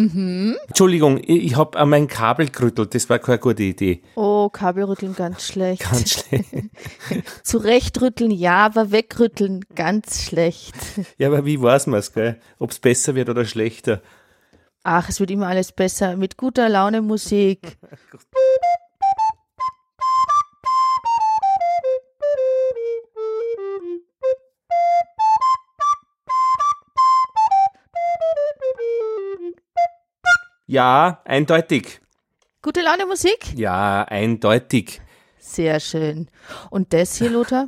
Mhm. Entschuldigung, ich, habe an mein Kabel gerüttelt, das war keine gute Idee. Oh, Kabelrütteln ganz schlecht. Ganz schlecht. Zurechtrütteln ja, aber wegrütteln ganz schlecht. Ja, aber wie weiß man's, gell? Ob es besser wird oder schlechter? Ach, es wird immer alles besser mit guter Laune Musik. Ja, eindeutig. Gute Laune Musik? Ja, eindeutig. Sehr schön. Und das hier, Lothar?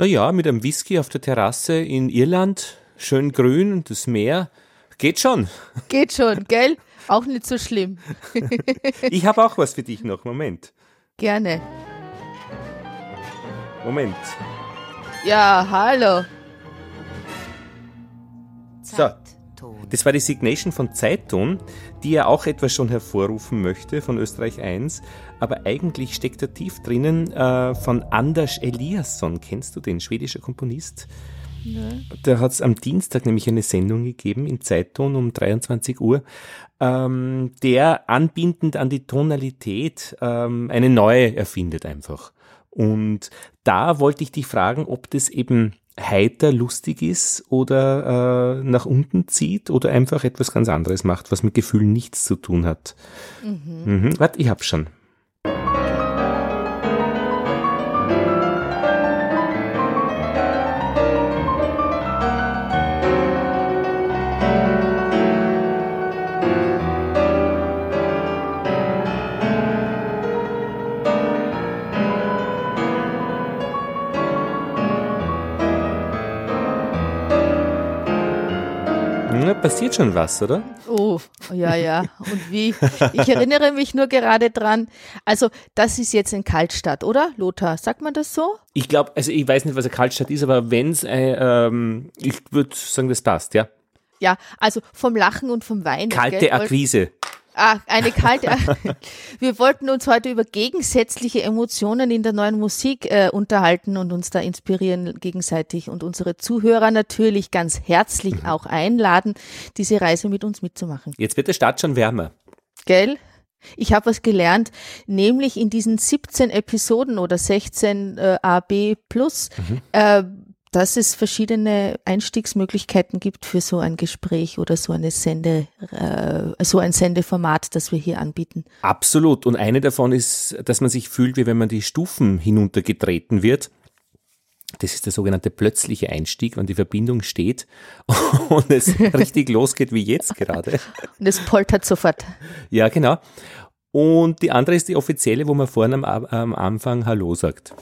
Naja, mit einem Whisky auf der Terrasse in Irland, schön grün und das Meer. Geht schon. Geht schon, gell? Auch nicht so schlimm. Ich habe auch was für dich noch. Moment. Gerne. Moment. Ja, hallo. So. Das war die Signation von Zeitung, die ja auch etwas schon hervorrufen möchte von Österreich 1. Aber eigentlich steckt da tief drinnen äh, von Anders Eliasson. Kennst du den, schwedischer Komponist? Da hat es am Dienstag nämlich eine Sendung gegeben in Zeitung um 23 Uhr, ähm, der anbindend an die Tonalität ähm, eine neue erfindet einfach. Und da wollte ich dich fragen, ob das eben heiter lustig ist oder äh, nach unten zieht oder einfach etwas ganz anderes macht, was mit Gefühlen nichts zu tun hat. Mhm. Warte, ich hab's schon. Passiert schon was, oder? Oh, ja, ja. Und wie? Ich erinnere mich nur gerade dran. Also, das ist jetzt in Kaltstadt, oder? Lothar, sagt man das so? Ich glaube, also ich weiß nicht, was eine Kaltstadt ist, aber wenn's, äh, ähm, ich würde sagen, das passt, ja. Ja, also vom Lachen und vom Weinen. Kalte gell? Akquise. Ah, eine kalte. Wir wollten uns heute über gegensätzliche Emotionen in der neuen Musik äh, unterhalten und uns da inspirieren gegenseitig und unsere Zuhörer natürlich ganz herzlich auch einladen, diese Reise mit uns mitzumachen. Jetzt wird der Start schon wärmer. Gell? Ich habe was gelernt, nämlich in diesen 17 Episoden oder 16 äh, AB plus, äh, dass es verschiedene Einstiegsmöglichkeiten gibt für so ein Gespräch oder so eine Sende, äh, so ein Sendeformat, das wir hier anbieten. Absolut. Und eine davon ist, dass man sich fühlt, wie wenn man die Stufen hinuntergetreten wird. Das ist der sogenannte plötzliche Einstieg, wenn die Verbindung steht und es richtig losgeht wie jetzt gerade. Und es poltert sofort. Ja, genau. Und die andere ist die offizielle, wo man vorne am, am Anfang Hallo sagt.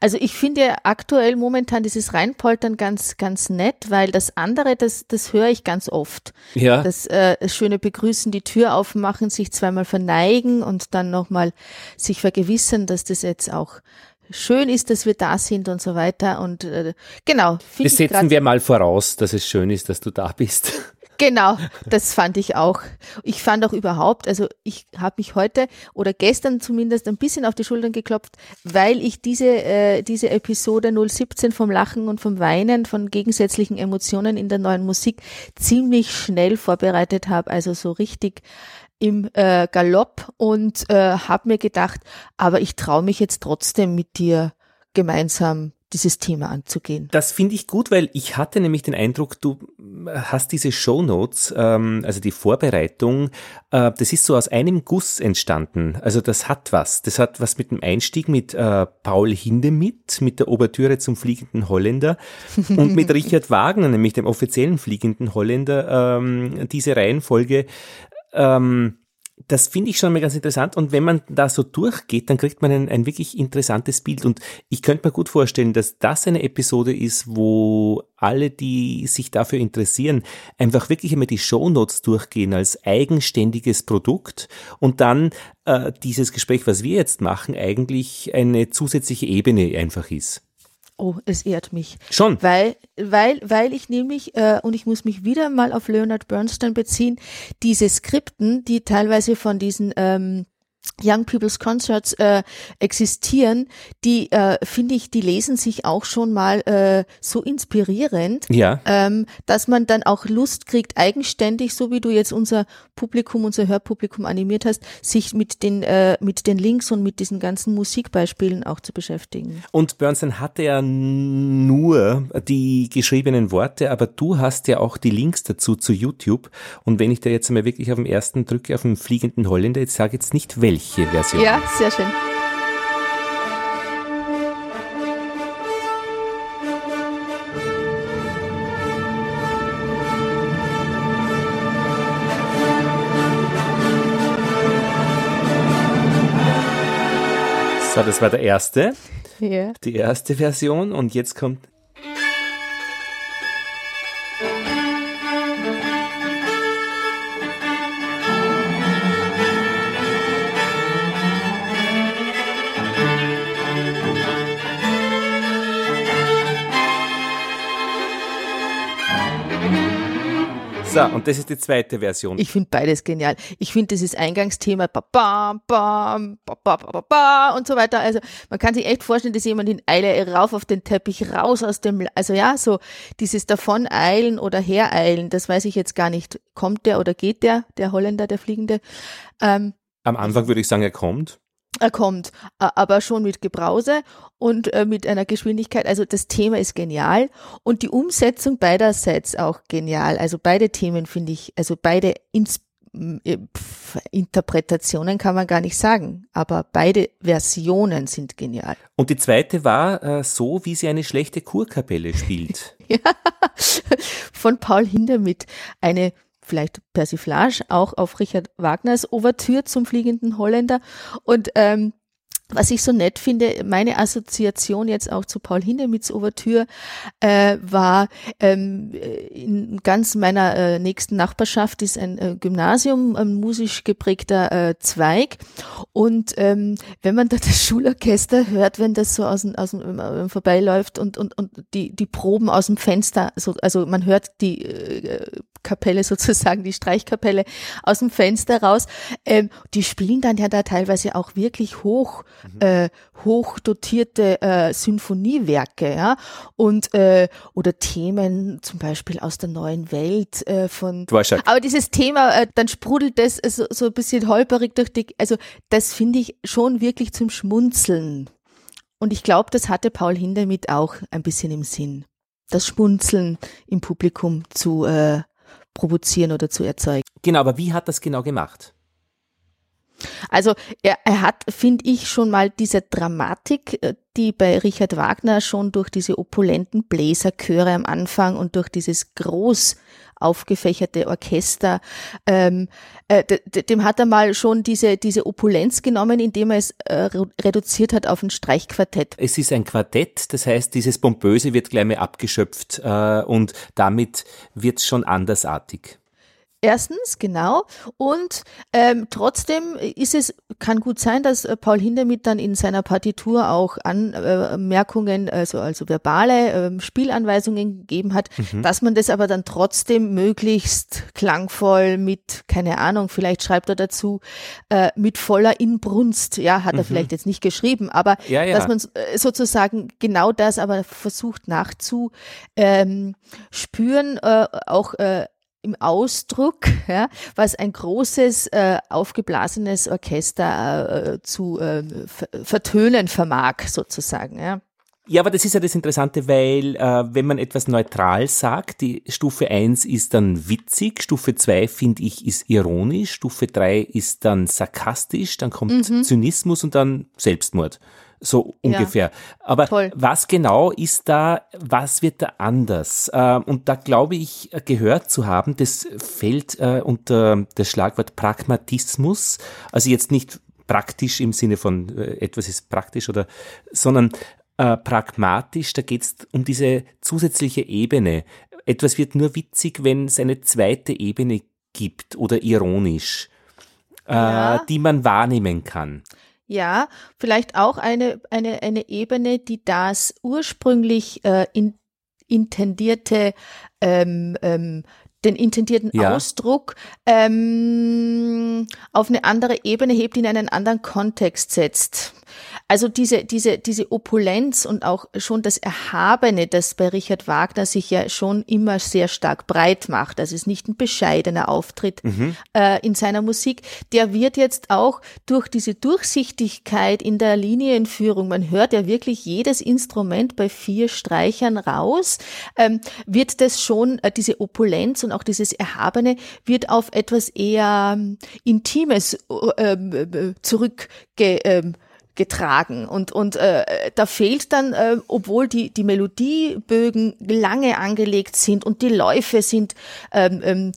Also ich finde aktuell momentan dieses Reinpoltern ganz, ganz nett, weil das andere, das, das höre ich ganz oft. Ja. Das äh, schöne Begrüßen, die Tür aufmachen, sich zweimal verneigen und dann nochmal sich vergewissern, dass das jetzt auch schön ist, dass wir da sind und so weiter. Und äh, genau, Das setzen wir mal voraus, dass es schön ist, dass du da bist. Genau, das fand ich auch. Ich fand auch überhaupt, also ich habe mich heute oder gestern zumindest ein bisschen auf die Schultern geklopft, weil ich diese, äh, diese Episode 017 vom Lachen und vom Weinen, von gegensätzlichen Emotionen in der neuen Musik ziemlich schnell vorbereitet habe, also so richtig im äh, Galopp und äh, habe mir gedacht, aber ich traue mich jetzt trotzdem mit dir gemeinsam dieses Thema anzugehen. Das finde ich gut, weil ich hatte nämlich den Eindruck, du hast diese Shownotes, ähm, also die Vorbereitung, äh, das ist so aus einem Guss entstanden. Also das hat was. Das hat was mit dem Einstieg mit äh, Paul Hindemith, mit der Ouvertüre zum fliegenden Holländer und mit Richard Wagner, nämlich dem offiziellen fliegenden Holländer, ähm, diese Reihenfolge. Ähm, das finde ich schon mal ganz interessant. Und wenn man da so durchgeht, dann kriegt man ein, ein wirklich interessantes Bild. Und ich könnte mir gut vorstellen, dass das eine Episode ist, wo alle, die sich dafür interessieren, einfach wirklich einmal die Shownotes durchgehen als eigenständiges Produkt und dann äh, dieses Gespräch, was wir jetzt machen, eigentlich eine zusätzliche Ebene einfach ist. Oh, es ehrt mich. Schon. Weil, weil, weil ich nämlich, äh, und ich muss mich wieder mal auf Leonard Bernstein beziehen, diese Skripten, die teilweise von diesen ähm, Young People's Concerts äh, existieren, die äh, finde ich, die lesen sich auch schon mal äh, so inspirierend, ja. ähm, dass man dann auch Lust kriegt, eigenständig, so wie du jetzt unser Publikum, unser Hörpublikum animiert hast, sich mit den äh, mit den Links und mit diesen ganzen Musikbeispielen auch zu beschäftigen. Und Bernstein hatte ja nur die geschriebenen Worte, aber du hast ja auch die Links dazu zu YouTube. Und wenn ich da jetzt mal wirklich auf dem ersten drücke, auf dem fliegenden Holländer, jetzt sage jetzt nicht welche welche Version? Ja, sehr schön. So, das war der erste. Ja. Die erste Version und jetzt kommt So, und das ist die zweite Version. Ich finde beides genial. Ich finde dieses Eingangsthema ba, ba, ba, ba, ba, ba, ba, und so weiter. Also man kann sich echt vorstellen, dass jemand in Eile rauf auf den Teppich, raus aus dem, also ja, so dieses davon eilen oder hereilen, das weiß ich jetzt gar nicht. Kommt der oder geht der, der Holländer, der Fliegende? Ähm, Am Anfang würde ich sagen, er kommt. Er kommt, aber schon mit Gebrause und äh, mit einer Geschwindigkeit. Also das Thema ist genial und die Umsetzung beiderseits auch genial. Also beide Themen finde ich, also beide Ins äh, Interpretationen kann man gar nicht sagen, aber beide Versionen sind genial. Und die zweite war äh, so, wie sie eine schlechte Kurkapelle spielt. ja, von Paul Hindermitt, eine vielleicht Persiflage auch auf Richard Wagners Ouvertüre zum fliegenden Holländer. Und ähm, was ich so nett finde, meine Assoziation jetzt auch zu Paul Hindemiths Ouvertüre äh, war, ähm, in ganz meiner äh, nächsten Nachbarschaft ist ein äh, Gymnasium, ein musisch geprägter äh, Zweig. Und ähm, wenn man da das Schulorchester hört, wenn das so aus dem, aus dem vorbeiläuft und, und, und die, die Proben aus dem Fenster, so, also man hört die äh, Kapelle sozusagen, die Streichkapelle aus dem Fenster raus. Ähm, die spielen dann ja da teilweise auch wirklich hoch, mhm. äh, hoch dotierte äh, Sinfoniewerke, ja, und äh, oder Themen zum Beispiel aus der neuen Welt äh, von. Dvorak. Aber dieses Thema, äh, dann sprudelt das äh, so, so ein bisschen holperig durch die, also das finde ich schon wirklich zum Schmunzeln. Und ich glaube, das hatte Paul Hindemith auch ein bisschen im Sinn das Schmunzeln im Publikum zu äh, provozieren oder zu erzeugen. Genau, aber wie hat das genau gemacht? Also er, er hat, finde ich, schon mal diese Dramatik, äh, die bei Richard Wagner schon durch diese opulenten Bläserchöre am Anfang und durch dieses groß aufgefächerte Orchester, ähm, äh, dem hat er mal schon diese, diese Opulenz genommen, indem er es äh, reduziert hat auf ein Streichquartett. Es ist ein Quartett, das heißt, dieses Pompöse wird gleich mal abgeschöpft äh, und damit wird es schon andersartig. Erstens, genau. Und ähm, trotzdem ist es, kann gut sein, dass äh, Paul Hindemith dann in seiner Partitur auch Anmerkungen, also, also verbale äh, Spielanweisungen gegeben hat, mhm. dass man das aber dann trotzdem möglichst klangvoll mit, keine Ahnung, vielleicht schreibt er dazu, äh, mit voller Inbrunst, ja, hat er mhm. vielleicht jetzt nicht geschrieben, aber ja, ja. dass man äh, sozusagen genau das aber versucht nachzuspüren, ähm, äh, auch äh, im Ausdruck, ja, was ein großes äh, aufgeblasenes Orchester äh, zu äh, vertönen vermag, sozusagen. Ja. Ja, aber das ist ja das Interessante, weil äh, wenn man etwas neutral sagt, die Stufe 1 ist dann witzig, Stufe 2 finde ich ist ironisch, Stufe 3 ist dann sarkastisch, dann kommt mhm. Zynismus und dann Selbstmord so ungefähr. Ja, Aber toll. was genau ist da, was wird da anders? Ähm, und da glaube ich, gehört zu haben, das fällt äh, unter das Schlagwort Pragmatismus, also jetzt nicht praktisch im Sinne von äh, etwas ist praktisch oder, sondern äh, pragmatisch, da geht es um diese zusätzliche Ebene. Etwas wird nur witzig, wenn es eine zweite Ebene gibt oder ironisch, ja. die man wahrnehmen kann. Ja, vielleicht auch eine, eine, eine Ebene, die das ursprünglich äh, in, intendierte ähm, ähm, den intendierten ja. Ausdruck ähm, auf eine andere Ebene hebt, in einen anderen Kontext setzt. Also diese, diese, diese Opulenz und auch schon das Erhabene, das bei Richard Wagner sich ja schon immer sehr stark breit macht. Das ist nicht ein bescheidener Auftritt mhm. äh, in seiner Musik. Der wird jetzt auch durch diese Durchsichtigkeit in der Linienführung, man hört ja wirklich jedes Instrument bei vier Streichern raus, ähm, wird das schon, äh, diese Opulenz und auch dieses Erhabene wird auf etwas eher ähm, Intimes äh, äh, zurückge, äh, getragen. Und und äh, da fehlt dann, äh, obwohl die die Melodiebögen lange angelegt sind und die Läufe sind ähm, ähm,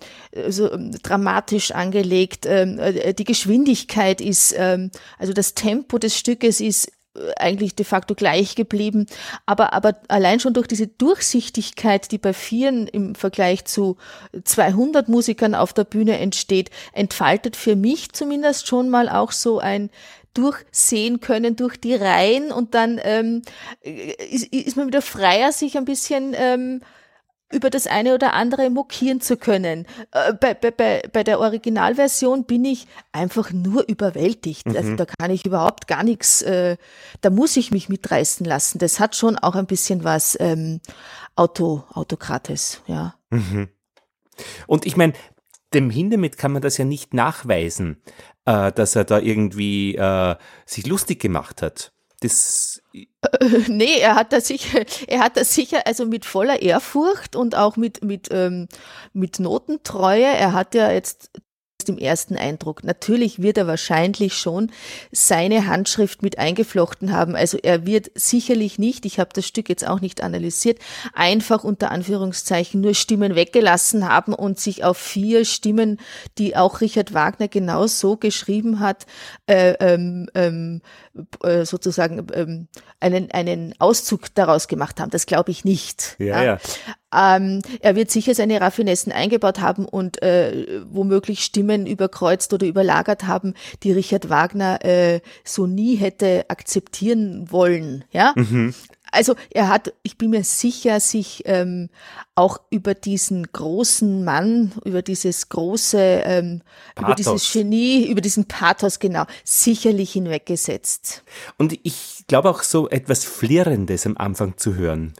so ähm, dramatisch angelegt, ähm, äh, die Geschwindigkeit ist, ähm, also das Tempo des Stückes ist äh, eigentlich de facto gleich geblieben, aber aber allein schon durch diese Durchsichtigkeit, die bei vielen im Vergleich zu 200 Musikern auf der Bühne entsteht, entfaltet für mich zumindest schon mal auch so ein durchsehen können durch die Reihen und dann ähm, ist, ist man wieder freier, sich ein bisschen ähm, über das eine oder andere mokieren zu können. Äh, bei, bei, bei, der Originalversion bin ich einfach nur überwältigt. Also mhm. Also da kann ich überhaupt gar nichts, äh, da muss ich mich mitreißen lassen. Das hat schon auch ein bisschen was ähm, Auto, Autokrates, ja. Mhm. Und ich meine, dem Hindemith kann man das ja nicht nachweisen äh, dass er da irgendwie äh, sich lustig gemacht hat. Das nee, er hat das sicher, er hat das sicher also mit voller Ehrfurcht und auch mit mit ähm, mit Notentreue. Er hat ja jetzt dem ersten Eindruck. Natürlich wird er wahrscheinlich schon seine Handschrift mit eingeflochten haben. Also er wird sicherlich nicht, ich habe das Stück jetzt auch nicht analysiert, einfach unter Anführungszeichen nur Stimmen weggelassen haben und sich auf vier Stimmen, die auch Richard Wagner genau so geschrieben hat, äh, ähm, ähm, äh, sozusagen ähm, einen, einen Auszug daraus gemacht haben. Das glaube ich nicht. Ja, ja. Ähm, er wird sicher seine Raffinessen eingebaut haben und äh, womöglich Stimmen überkreuzt oder überlagert haben, die Richard Wagner äh, so nie hätte akzeptieren wollen. Ja. Mhm. Also er hat, ich bin mir sicher, sich ähm, auch über diesen großen Mann, über dieses große, ähm, über dieses Genie, über diesen Pathos genau, sicherlich hinweggesetzt. Und ich glaube auch so etwas Flirrendes am Anfang zu hören.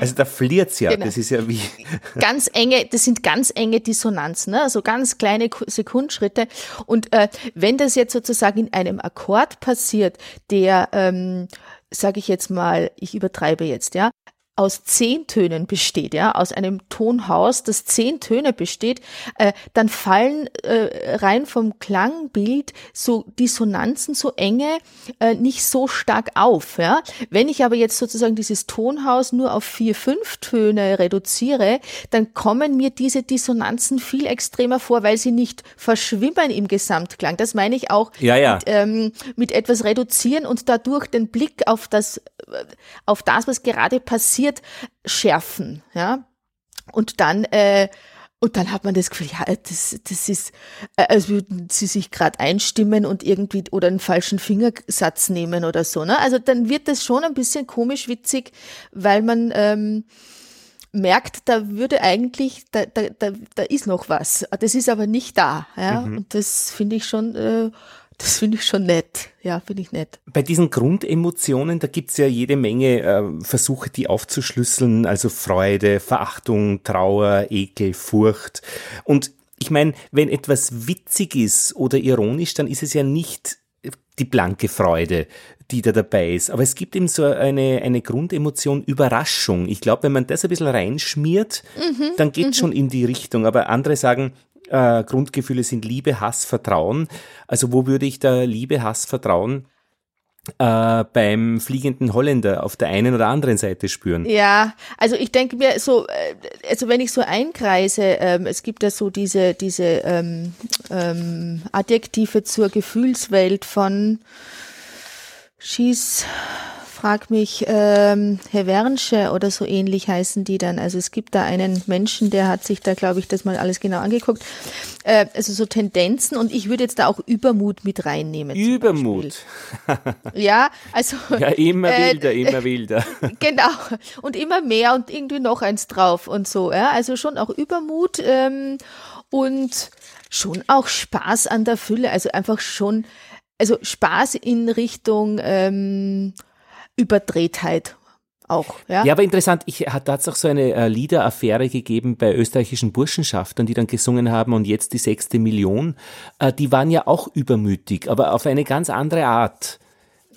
Also da flirt's ja, genau. das ist ja wie. Ganz enge, das sind ganz enge Dissonanzen, ne? also ganz kleine Sekundschritte. Und äh, wenn das jetzt sozusagen in einem Akkord passiert, der, ähm, sage ich jetzt mal, ich übertreibe jetzt, ja, aus zehn Tönen besteht, ja, aus einem Tonhaus, das zehn Töne besteht, äh, dann fallen äh, rein vom Klangbild so Dissonanzen, so enge, äh, nicht so stark auf, ja. Wenn ich aber jetzt sozusagen dieses Tonhaus nur auf vier, fünf Töne reduziere, dann kommen mir diese Dissonanzen viel extremer vor, weil sie nicht verschwimmen im Gesamtklang. Das meine ich auch ja, ja. Mit, ähm, mit etwas reduzieren und dadurch den Blick auf das, auf das, was gerade passiert, schärfen, ja. Und dann, äh, und dann hat man das Gefühl, ja, das, das ist, äh, als würden sie sich gerade einstimmen und irgendwie oder einen falschen Fingersatz nehmen oder so. Ne? Also dann wird das schon ein bisschen komisch witzig, weil man ähm, merkt, da würde eigentlich, da, da, da, da ist noch was. Das ist aber nicht da. Ja? Mhm. Und das finde ich schon äh, das finde ich schon nett. Ja, finde ich nett. Bei diesen Grundemotionen, da gibt's ja jede Menge äh, Versuche, die aufzuschlüsseln, also Freude, Verachtung, Trauer, Ekel, Furcht. Und ich meine, wenn etwas witzig ist oder ironisch, dann ist es ja nicht die blanke Freude, die da dabei ist. Aber es gibt eben so eine, eine Grundemotion Überraschung. Ich glaube, wenn man das ein bisschen reinschmiert, mhm, dann geht mhm. schon in die Richtung. Aber andere sagen, äh, Grundgefühle sind Liebe, Hass, Vertrauen. Also wo würde ich da Liebe, Hass, Vertrauen äh, beim fliegenden Holländer auf der einen oder anderen Seite spüren. Ja, also ich denke mir so, äh, also wenn ich so einkreise, ähm, es gibt ja so diese, diese ähm, ähm, Adjektive zur Gefühlswelt von Schieß frag mich, ähm, Herr Wernsche oder so ähnlich heißen die dann. Also es gibt da einen Menschen, der hat sich da, glaube ich, das mal alles genau angeguckt. Äh, also so Tendenzen und ich würde jetzt da auch Übermut mit reinnehmen. Übermut. Ja, also. Ja, immer äh, wilder, immer wilder. Genau. Und immer mehr und irgendwie noch eins drauf und so. Ja? Also schon auch Übermut ähm, und schon auch Spaß an der Fülle. Also einfach schon, also Spaß in Richtung ähm, Überdrehtheit auch. Ja, Ja, aber interessant, ich, hat da hat's auch so eine äh, Liederaffäre gegeben bei österreichischen Burschenschaftern, die dann gesungen haben und jetzt die sechste Million. Äh, die waren ja auch übermütig, aber auf eine ganz andere Art.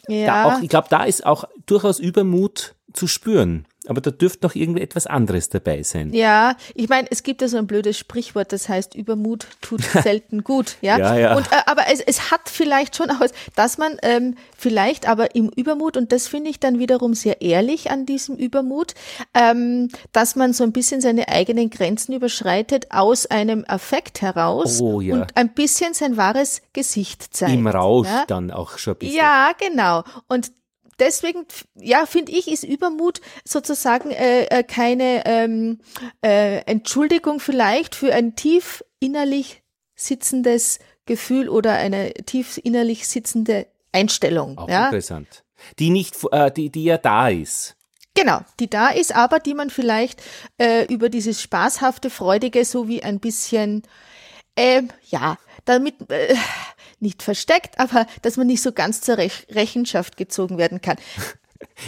Ja. auch, ich glaube, da ist auch durchaus Übermut zu spüren. Aber da dürfte noch irgendwie etwas anderes dabei sein. Ja, ich meine, es gibt ja so ein blödes Sprichwort, das heißt, Übermut tut selten gut. Ja, Ja, ja. Und, äh, aber es, es hat vielleicht schon aus, dass man ähm, vielleicht aber im Übermut, und das finde ich dann wiederum sehr ehrlich an diesem Übermut, ähm, dass man so ein bisschen seine eigenen Grenzen überschreitet aus einem Affekt heraus Oh, ja. und ein bisschen sein wahres Gesicht zeigt. Im Rausch ja? dann auch schon ein bisschen. Ja, genau. Und deswegen, ja, finde ich, ist Übermut sozusagen äh, äh, keine ähm, äh, Entschuldigung vielleicht für ein tief innerlich sitzendes Gefühl oder eine tief innerlich sitzende Einstellung. Auch ja, interessant. Die nicht, äh, die, die ja da ist. genau, die da ist, aber die man vielleicht äh, über dieses spaßhafte, freudige so wie ein bisschen, ähm, ja, damit äh, nicht versteckt, aber dass man nicht so ganz zur Rech Rechenschaft gezogen werden kann.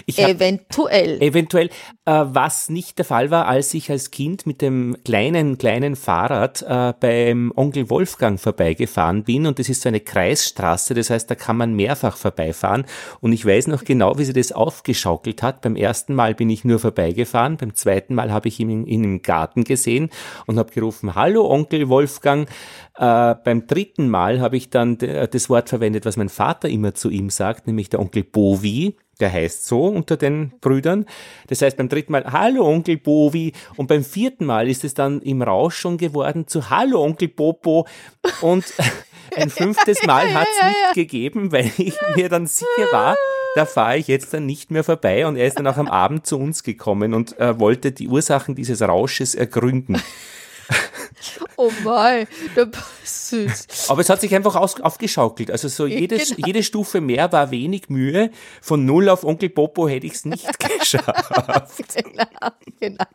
Eventuell. Eventuell, äh, was nicht der Fall war, als ich als Kind mit dem kleinen, kleinen Fahrrad äh, beim Onkel Wolfgang vorbeigefahren bin und das ist so eine Kreisstraße, das heißt, da kann man mehrfach vorbeifahren und ich weiß noch genau, wie sie das aufgeschaukelt hat. Beim ersten Mal bin ich nur vorbeigefahren, beim zweiten Mal habe ich ihn, in- ihn im Garten gesehen und habe gerufen, hallo Onkel Wolfgang. Äh, beim dritten Mal habe ich dann d- das Wort verwendet, was mein Vater immer zu ihm sagt, nämlich der Onkel Bovi. Der heißt so unter den Brüdern. Das heißt beim dritten Mal Hallo Onkel Bovi und beim vierten Mal ist es dann im Rausch schon geworden zu Hallo Onkel Popo und ein fünftes Mal hat es nicht gegeben, weil ich mir dann sicher war, da fahre ich jetzt dann nicht mehr vorbei und er ist dann auch am Abend zu uns gekommen und äh, wollte die Ursachen dieses Rausches ergründen. Oh mein, der süß. Aber es hat sich einfach aus, aufgeschaukelt. Also so jedes, genau. jede Stufe mehr war wenig Mühe. Von null auf Onkel Popo hätte ich es nicht geschafft. genau, genau.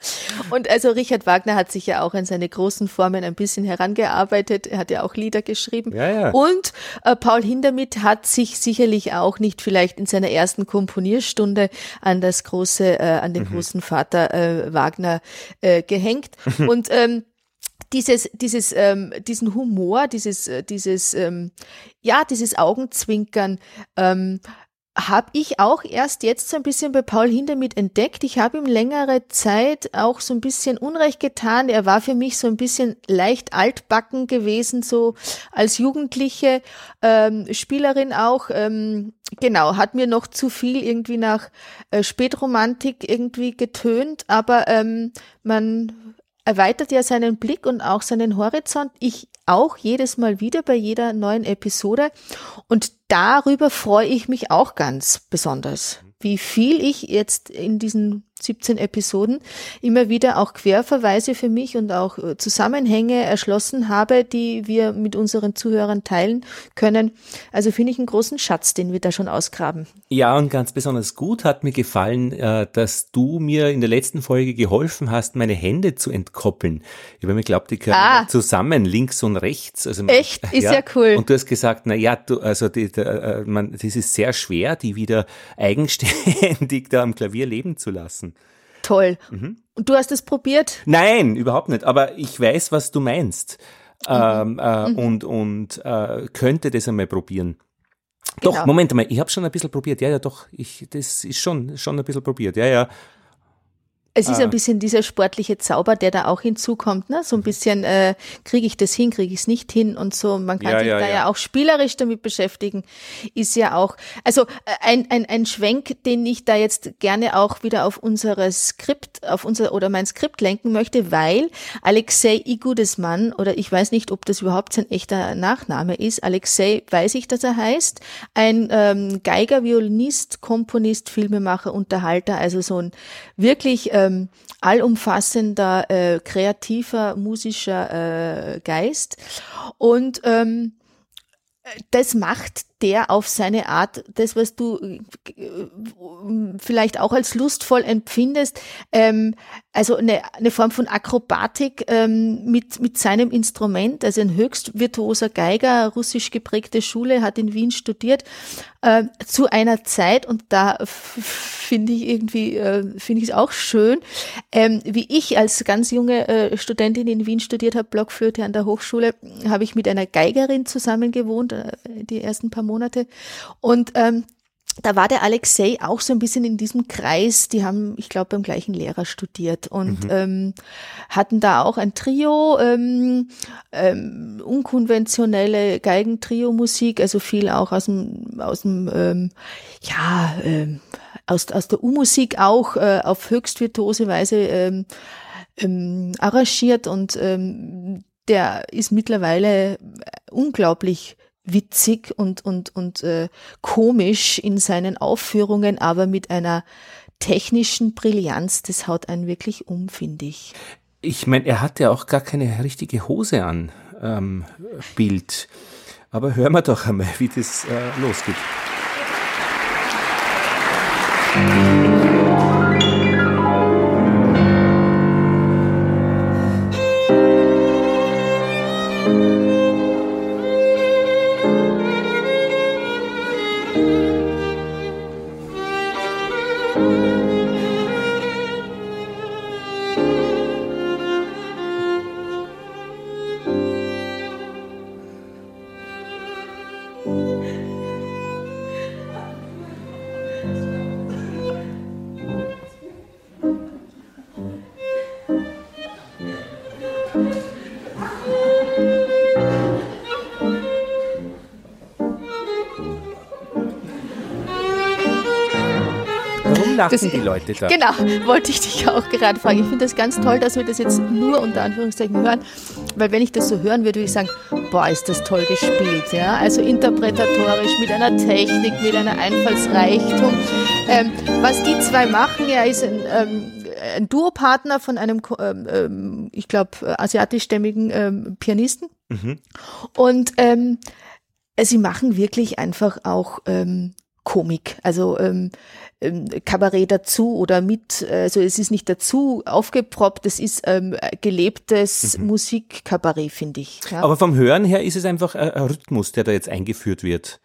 Und also Richard Wagner hat sich ja auch an seine großen Formen ein bisschen herangearbeitet. Er hat ja auch Lieder geschrieben. Ja, ja. Und äh, Paul Hindemith hat sich sicherlich auch nicht vielleicht in seiner ersten Komponierstunde an das große, äh, an den Mhm. großen Vater äh, Wagner äh, gehängt. Und ähm, dieses, dieses, ähm, diesen Humor, dieses, äh, dieses, ähm, ja, dieses Augenzwinkern, ähm, habe ich auch erst jetzt so ein bisschen bei Paul Hindemith entdeckt. Ich habe ihm längere Zeit auch so ein bisschen Unrecht getan. Er war für mich so ein bisschen leicht altbacken gewesen, so als jugendliche ähm, Spielerin auch. Ähm, genau, hat mir noch zu viel irgendwie nach äh, Spätromantik irgendwie getönt, aber ähm, man erweitert ja seinen Blick und auch seinen Horizont. Ich auch jedes Mal wieder bei jeder neuen Episode. Und darüber freue ich mich auch ganz besonders. Wie viel ich jetzt in diesen 17 Episoden immer wieder auch Querverweise für mich und auch äh, Zusammenhänge erschlossen habe, die wir mit unseren Zuhörern teilen können. Also finde ich einen großen Schatz, den wir da schon ausgraben. Ja, und ganz besonders gut hat mir gefallen, äh, dass du mir in der letzten Folge geholfen hast, meine Hände zu entkoppeln. Ich habe mir geglaubt, die gehören Ah. zusammen, links und rechts. Also, Echt? Ist ja cool. Und du hast gesagt, na ja, du, also die, der, äh, man, das ist sehr schwer, die wieder eigenständig da am Klavier leben zu lassen. Toll. Mhm. Und du hast es probiert? Nein, überhaupt nicht. Aber ich weiß, was du meinst. Mhm. Ähm, äh, Und, und äh, könnte das einmal probieren. Doch, Genau. Moment mal, ich habe schon ein bisschen probiert. Ja, ja, doch, ich, das ist schon, schon ein bisschen probiert. Ja, ja. Es ist ah. ein bisschen dieser sportliche Zauber, der da auch hinzukommt, ne? So ein bisschen, äh, kriege ich das hin, kriege ich es nicht hin und so. Man kann ja, sich ja, da ja. ja. auch spielerisch damit beschäftigen. Ist ja auch, also äh, ein, ein, ein Schwenk, den ich da jetzt gerne auch wieder auf unsere Skript, auf unser oder mein Skript lenken möchte, weil Alexei Igudesmann, oder ich weiß nicht, ob das überhaupt sein echter Nachname ist, Alexei weiß ich, dass er heißt, ein ähm, Geiger, Violinist, Komponist, Filmemacher, Unterhalter, also so ein wirklich ähm, allumfassender, äh, kreativer, musischer äh, Geist. Und ähm, das macht der auf seine Art, das, was du äh, vielleicht auch als lustvoll empfindest, ähm, also eine, eine Form von Akrobatik ähm, mit, mit seinem Instrument, also ein höchst virtuoser Geiger, russisch geprägte Schule, hat in Wien studiert, äh, zu einer Zeit, und da finde ich irgendwie, äh, finde ich es auch schön, ähm, wie ich als ganz junge äh, Studentin in Wien studiert habe, Blockflöte an der Hochschule, habe ich mit einer Geigerin zusammen gewohnt, äh, die ersten paar Monate. Und ähm, da war der Alexei auch so ein bisschen in diesem Kreis, die haben, ich glaube, beim gleichen Lehrer studiert und mhm. ähm, hatten da auch ein Trio, ähm, ähm, unkonventionelle Geigentrio-Musik, also viel auch aus dem, aus dem ähm, ja, ähm, aus, aus der U-Musik auch äh, auf höchst virtuose Weise ähm, ähm, arrangiert und ähm, der ist mittlerweile unglaublich witzig und, und, und äh, komisch in seinen Aufführungen, aber mit einer technischen Brillanz, das haut einen wirklich um, finde ich. Ich meine, er hat ja auch gar keine richtige Hose an, ähm, Bild. Aber hören wir doch einmal, wie das äh, losgeht. Lachen das, die Leute da. Genau, wollte ich dich auch gerade fragen. Ich finde das ganz toll, dass wir das jetzt nur unter Anführungszeichen hören, weil wenn ich das so hören würde, würde ich sagen, boah, ist das toll gespielt. Ja? Also interpretatorisch, mit einer Technik, mit einer Einfallsreichtum. Ähm, was die zwei machen, er ist ein, ähm, ein Duopartner von einem, ähm, ähm ich glaube, asiatischstämmigen ähm, Pianisten. Mhm. Und ähm, sie machen wirklich einfach auch ähm, Komik. Also ähm, ähm, Kabarett dazu oder mit, also es ist nicht dazu aufgeproppt, es ist ähm, gelebtes mhm. Musikkabarett, finde ich. Ja. Aber vom Hören her ist es einfach ein Rhythmus, der da jetzt eingeführt wird.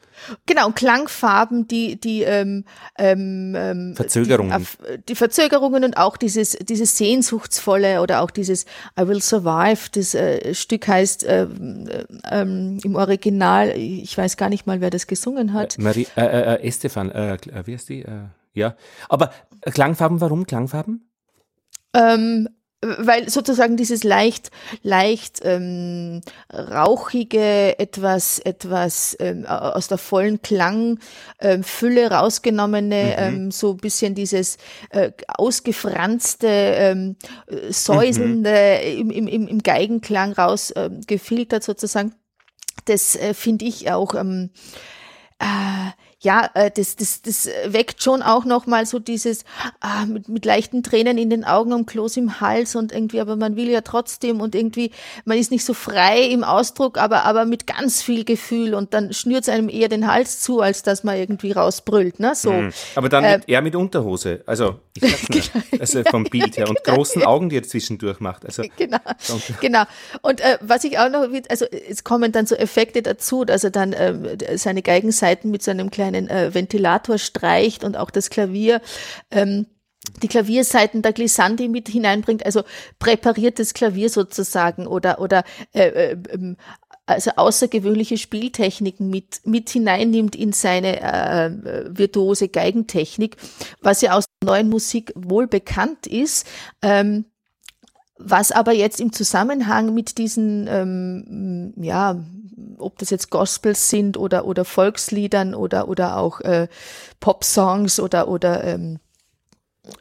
Genau, Klangfarben, die, die ähm, ähm, ähm Verzögerungen. Die, die, Verzögerungen und auch dieses, dieses Sehnsuchtsvolle oder auch dieses I Will Survive, das äh, Stück heißt äh, ähm, im Original, ich weiß gar nicht mal, wer das gesungen hat. Marie, äh, äh, äh Estefan, äh, wie heißt die? Äh ja, aber Klangfarben, warum Klangfarben? Ähm, weil sozusagen dieses leicht, leicht ähm, rauchige, etwas, etwas ähm, aus der vollen Klangfülle ähm, rausgenommene, mhm. ähm, so ein bisschen dieses äh, ausgefranste, ähm, säuselnde mhm. im, im, im Geigenklang rausgefiltert ähm, sozusagen. Das äh, finde ich auch ähm, äh, ja, äh, das, das, das weckt schon auch noch mal so dieses ah, mit, mit leichten Tränen in den Augen und Kloß im Hals und irgendwie, aber man will ja trotzdem und irgendwie, man ist nicht so frei im Ausdruck, aber, aber mit ganz viel Gefühl und dann schnürt es einem eher den Hals zu, als dass man irgendwie rausbrüllt, ne, so. Mhm. Aber dann äh, eher mit Unterhose, also, genau. also vom Bild her und genau. großen Augen, die er zwischendurch macht, also. Genau, genau. Und äh, was ich auch noch, also es kommen dann so Effekte dazu, dass er dann äh, seine Geigenseiten mit so einem kleinen einen äh, Ventilator streicht und auch das Klavier. Ähm, die Klavierseiten der Glissandi mit hineinbringt, also präpariertes Klavier sozusagen oder oder äh, äh, ähm, also außergewöhnliche Spieltechniken mit mit hineinnimmt in seine äh, virtuose Geigentechnik, was ja aus neuen Musik wohl bekannt ist. Ähm, was aber jetzt im Zusammenhang mit diesen, ähm, ja, ob das jetzt Gospels sind oder, oder Volksliedern oder, oder auch äh, Pop-Songs oder, oder ähm,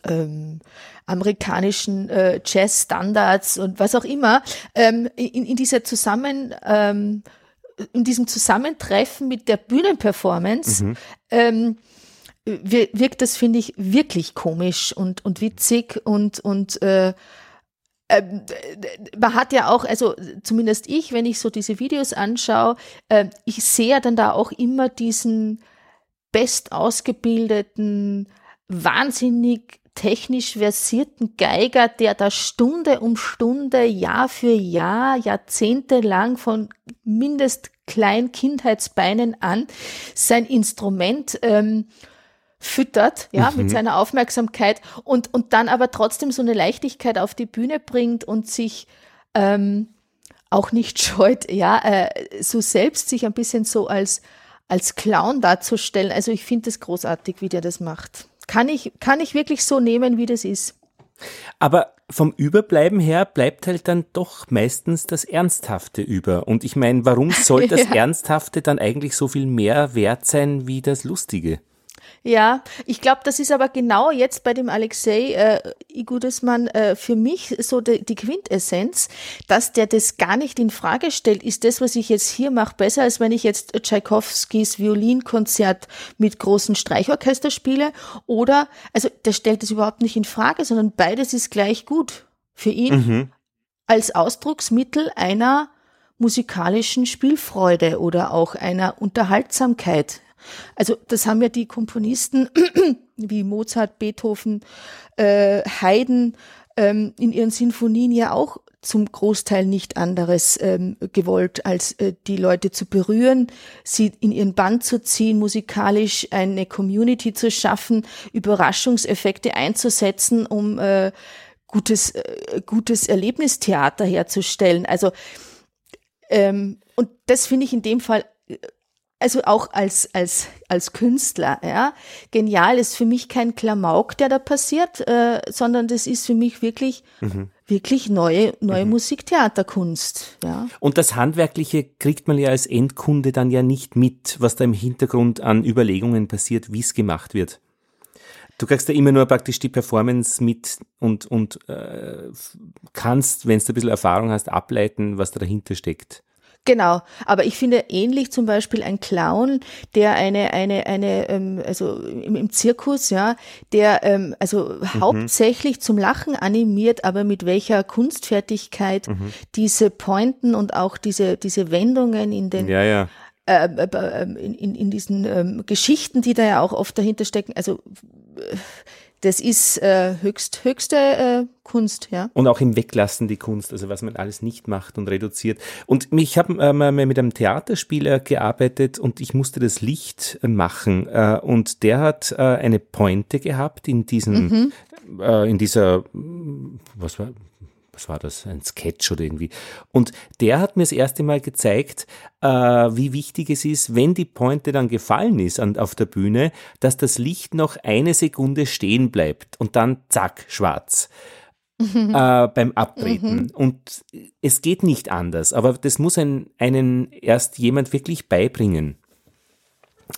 ähm, amerikanischen äh, Jazz-Standards und was auch immer, ähm, in, in dieser Zusammen, ähm, in diesem Zusammentreffen mit der Bühnenperformance mhm. ähm, wirkt das, finde ich, wirklich komisch und, und witzig und, und äh, man hat ja auch, also zumindest ich, wenn ich so diese Videos anschaue, äh, ich sehe dann da auch immer diesen best ausgebildeten, wahnsinnig technisch versierten Geiger, der da Stunde um Stunde, Jahr für Jahr, jahrzehntelang von mindest kleinen Kindheitsbeinen an sein Instrument ähm, füttert, ja, mhm. mit seiner Aufmerksamkeit und, und dann aber trotzdem so eine Leichtigkeit auf die Bühne bringt und sich ähm, auch nicht scheut, ja, äh, so selbst sich ein bisschen so als, als Clown darzustellen. Also ich finde es großartig, wie der das macht. Kann ich, kann ich wirklich so nehmen, wie das ist. Aber vom Überbleiben her bleibt halt dann doch meistens das Ernsthafte über. Und ich meine, warum soll das ja. Ernsthafte dann eigentlich so viel mehr wert sein wie das Lustige? Ja, ich glaube, das ist aber genau jetzt bei dem Alexei äh, Igudesmann äh, für mich so de, die Quintessenz, dass der das gar nicht in Frage stellt. Ist das, was ich jetzt hier mache, besser, als wenn ich jetzt Tchaikovskis Violinkonzert mit großen Streichorchester spiele? Oder, also der stellt das überhaupt nicht in Frage, sondern beides ist gleich gut für ihn mhm. als Ausdrucksmittel einer musikalischen Spielfreude oder auch einer Unterhaltsamkeit. Also das haben ja die Komponisten wie Mozart, Beethoven, äh, Haydn ähm, in ihren Sinfonien ja auch zum Großteil nicht anderes ähm, gewollt, als äh, die Leute zu berühren, sie in ihren Band zu ziehen, musikalisch eine Community zu schaffen, Überraschungseffekte einzusetzen, um äh, gutes, äh, gutes Erlebnistheater herzustellen. Also ähm, und das finde ich in dem Fall äh, also auch als, als, als Künstler, ja, genial ist für mich kein Klamauk, der da passiert, äh, sondern das ist für mich wirklich, mhm. wirklich neue, neue mhm. Musiktheaterkunst, ja. Und das Handwerkliche kriegt man ja als Endkunde dann ja nicht mit, was da im Hintergrund an Überlegungen passiert, wie es gemacht wird. Du kriegst ja immer nur praktisch die Performance mit und, und äh, kannst, wenn du ein bisschen Erfahrung hast, ableiten, was da dahinter steckt. Genau, aber ich finde ähnlich zum Beispiel ein Clown, der eine eine eine ähm, also im, im Zirkus ja, der ähm, also mhm. hauptsächlich zum Lachen animiert, aber mit welcher Kunstfertigkeit mhm. diese Pointen und auch diese diese Wendungen in den ja, ja. Äh, äh, äh in, in, in diesen ähm, Geschichten, die da ja auch oft dahinter stecken, also äh, das ist äh, höchst, höchste äh, Kunst, ja. Und auch im Weglassen die Kunst, also was man alles nicht macht und reduziert. Und ich habe äh, mal mit einem Theaterspieler gearbeitet und ich musste das Licht äh, machen. Äh, und der hat äh, eine Pointe gehabt in diesem, mhm. äh, in dieser, was war, was war das, ein Sketch oder irgendwie. Und der hat mir das erste Mal gezeigt, äh, wie wichtig es ist, wenn die Pointe dann gefallen ist an, auf der Bühne, dass das Licht noch eine Sekunde stehen bleibt und dann zack, schwarz. Äh, beim Abtreten. Mhm. Und es geht nicht anders, aber das muss ein, einen erst jemand wirklich beibringen,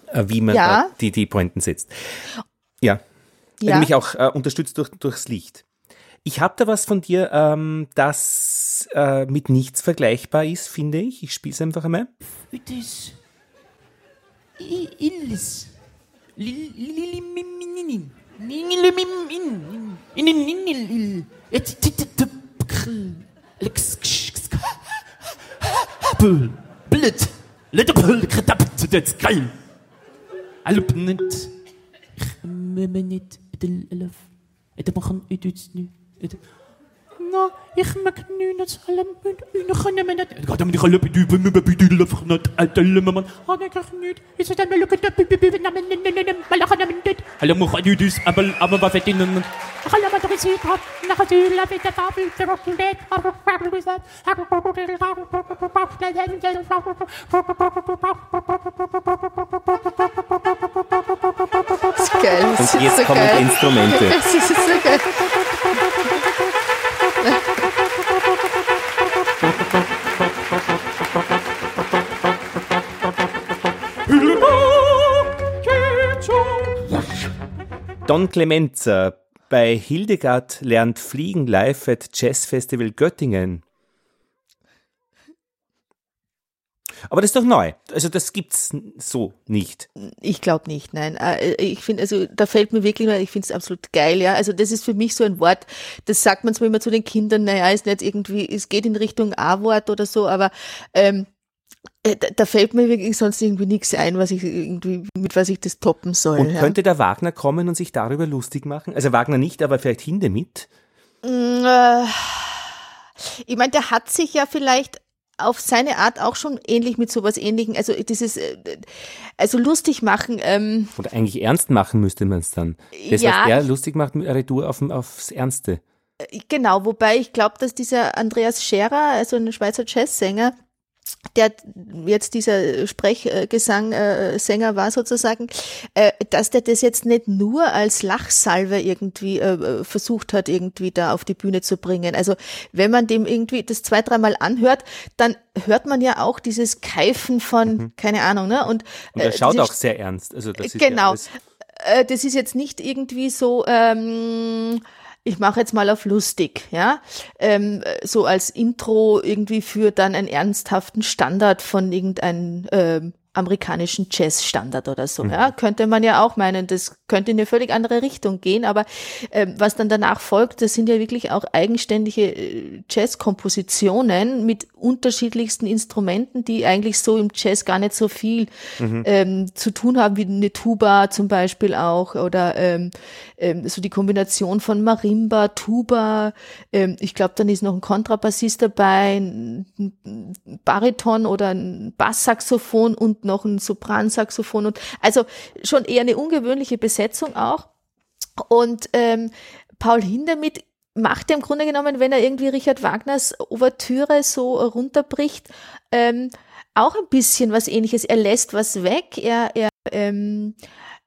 äh, wie man ja. die, die Pointen setzt. Ja. ja. Mich auch äh, unterstützt durch, durchs Licht. Ich habe da was von dir, ähm, das äh, mit nichts vergleichbar ist, finde ich. Ich spiele es einfach einmal. Illes. Blöd. Hallo, nicht. Ich möchte nicht, bitte, elf. Ich mache nicht, Nou, ik mag nu dat alle unigen dat. Ik had hem niet duwen, die uit. Had ik er niet. Is het dit? Hallo, dus in een. Hallo, wat ik Und jetzt Instrumente. Don Clemenza bei Hildegard lernt Fliegen live at Jazz Festival Göttingen. Aber das ist doch neu. Also das gibt's so nicht. Ich glaube nicht, nein. Äh, Ich finde, also da fällt mir wirklich, mal- ich finde es absolut geil, ja. Also das ist für mich so ein Wort, das sagt man zwar immer zu den Kindern, naja, ist nicht irgendwie, es geht in Richtung A-Wort oder so, aber ähm, äh, da, da fällt mir wirklich sonst irgendwie nichts ein, was ich irgendwie, mit was ich das toppen soll. Und ja. könnte der Wagner kommen und sich darüber lustig machen? Also Wagner nicht, aber vielleicht Hinde mit? Mm, äh, Ich meine, der hat sich ja vielleicht auf seine Art auch schon ähnlich mit sowas ähnlichen, also dieses, äh, also lustig machen, ähm, Oder eigentlich ernst machen müsste man es dann. Das, Ja. was er lustig macht, mit Retour auf, aufs Ernste. Genau, wobei ich glaube, dass dieser Andreas Scherer, also ein Schweizer Jazzsänger, der jetzt dieser Sprechgesang äh, Sänger war sozusagen, äh, dass der das jetzt nicht nur als Lachsalve irgendwie äh, versucht hat, irgendwie da auf die Bühne zu bringen. Also wenn man dem irgendwie das zwei, dreimal anhört, dann hört man ja auch dieses Keifen von, keine Ahnung, ne? Und, Und er äh, schaut auch sehr ernst. Also das ist ja Genau. alles- äh, das ist jetzt nicht irgendwie so, ähm, ich mache jetzt mal auf lustig, ja, ähm, so als Intro irgendwie für dann einen ernsthaften Standard von irgendeinem ähm, amerikanischen Jazzstandard oder so, ja, könnte man ja auch meinen, das könnte in eine völlig andere Richtung gehen, aber ähm, was dann danach folgt, das sind ja wirklich auch eigenständige äh, Jazzkompositionen mit unterschiedlichsten Instrumenten, die eigentlich so im Jazz gar nicht so viel ähm, zu tun haben, wie eine Tuba zum Beispiel auch oder ähm, ähm, so die Kombination von Marimba, Tuba, ähm, ich glaube, dann ist noch ein Kontrabassist dabei, ein Bariton oder ein Basssaxophon und noch ein Sopransaxophon und also schon eher eine ungewöhnliche Besetzung auch. Und ähm, Paul Hindemith macht im Grunde genommen, wenn er irgendwie Richard Wagners Ouvertüre so runterbricht, ähm, auch ein bisschen was ähnliches. Er lässt was weg, er, er, ähm,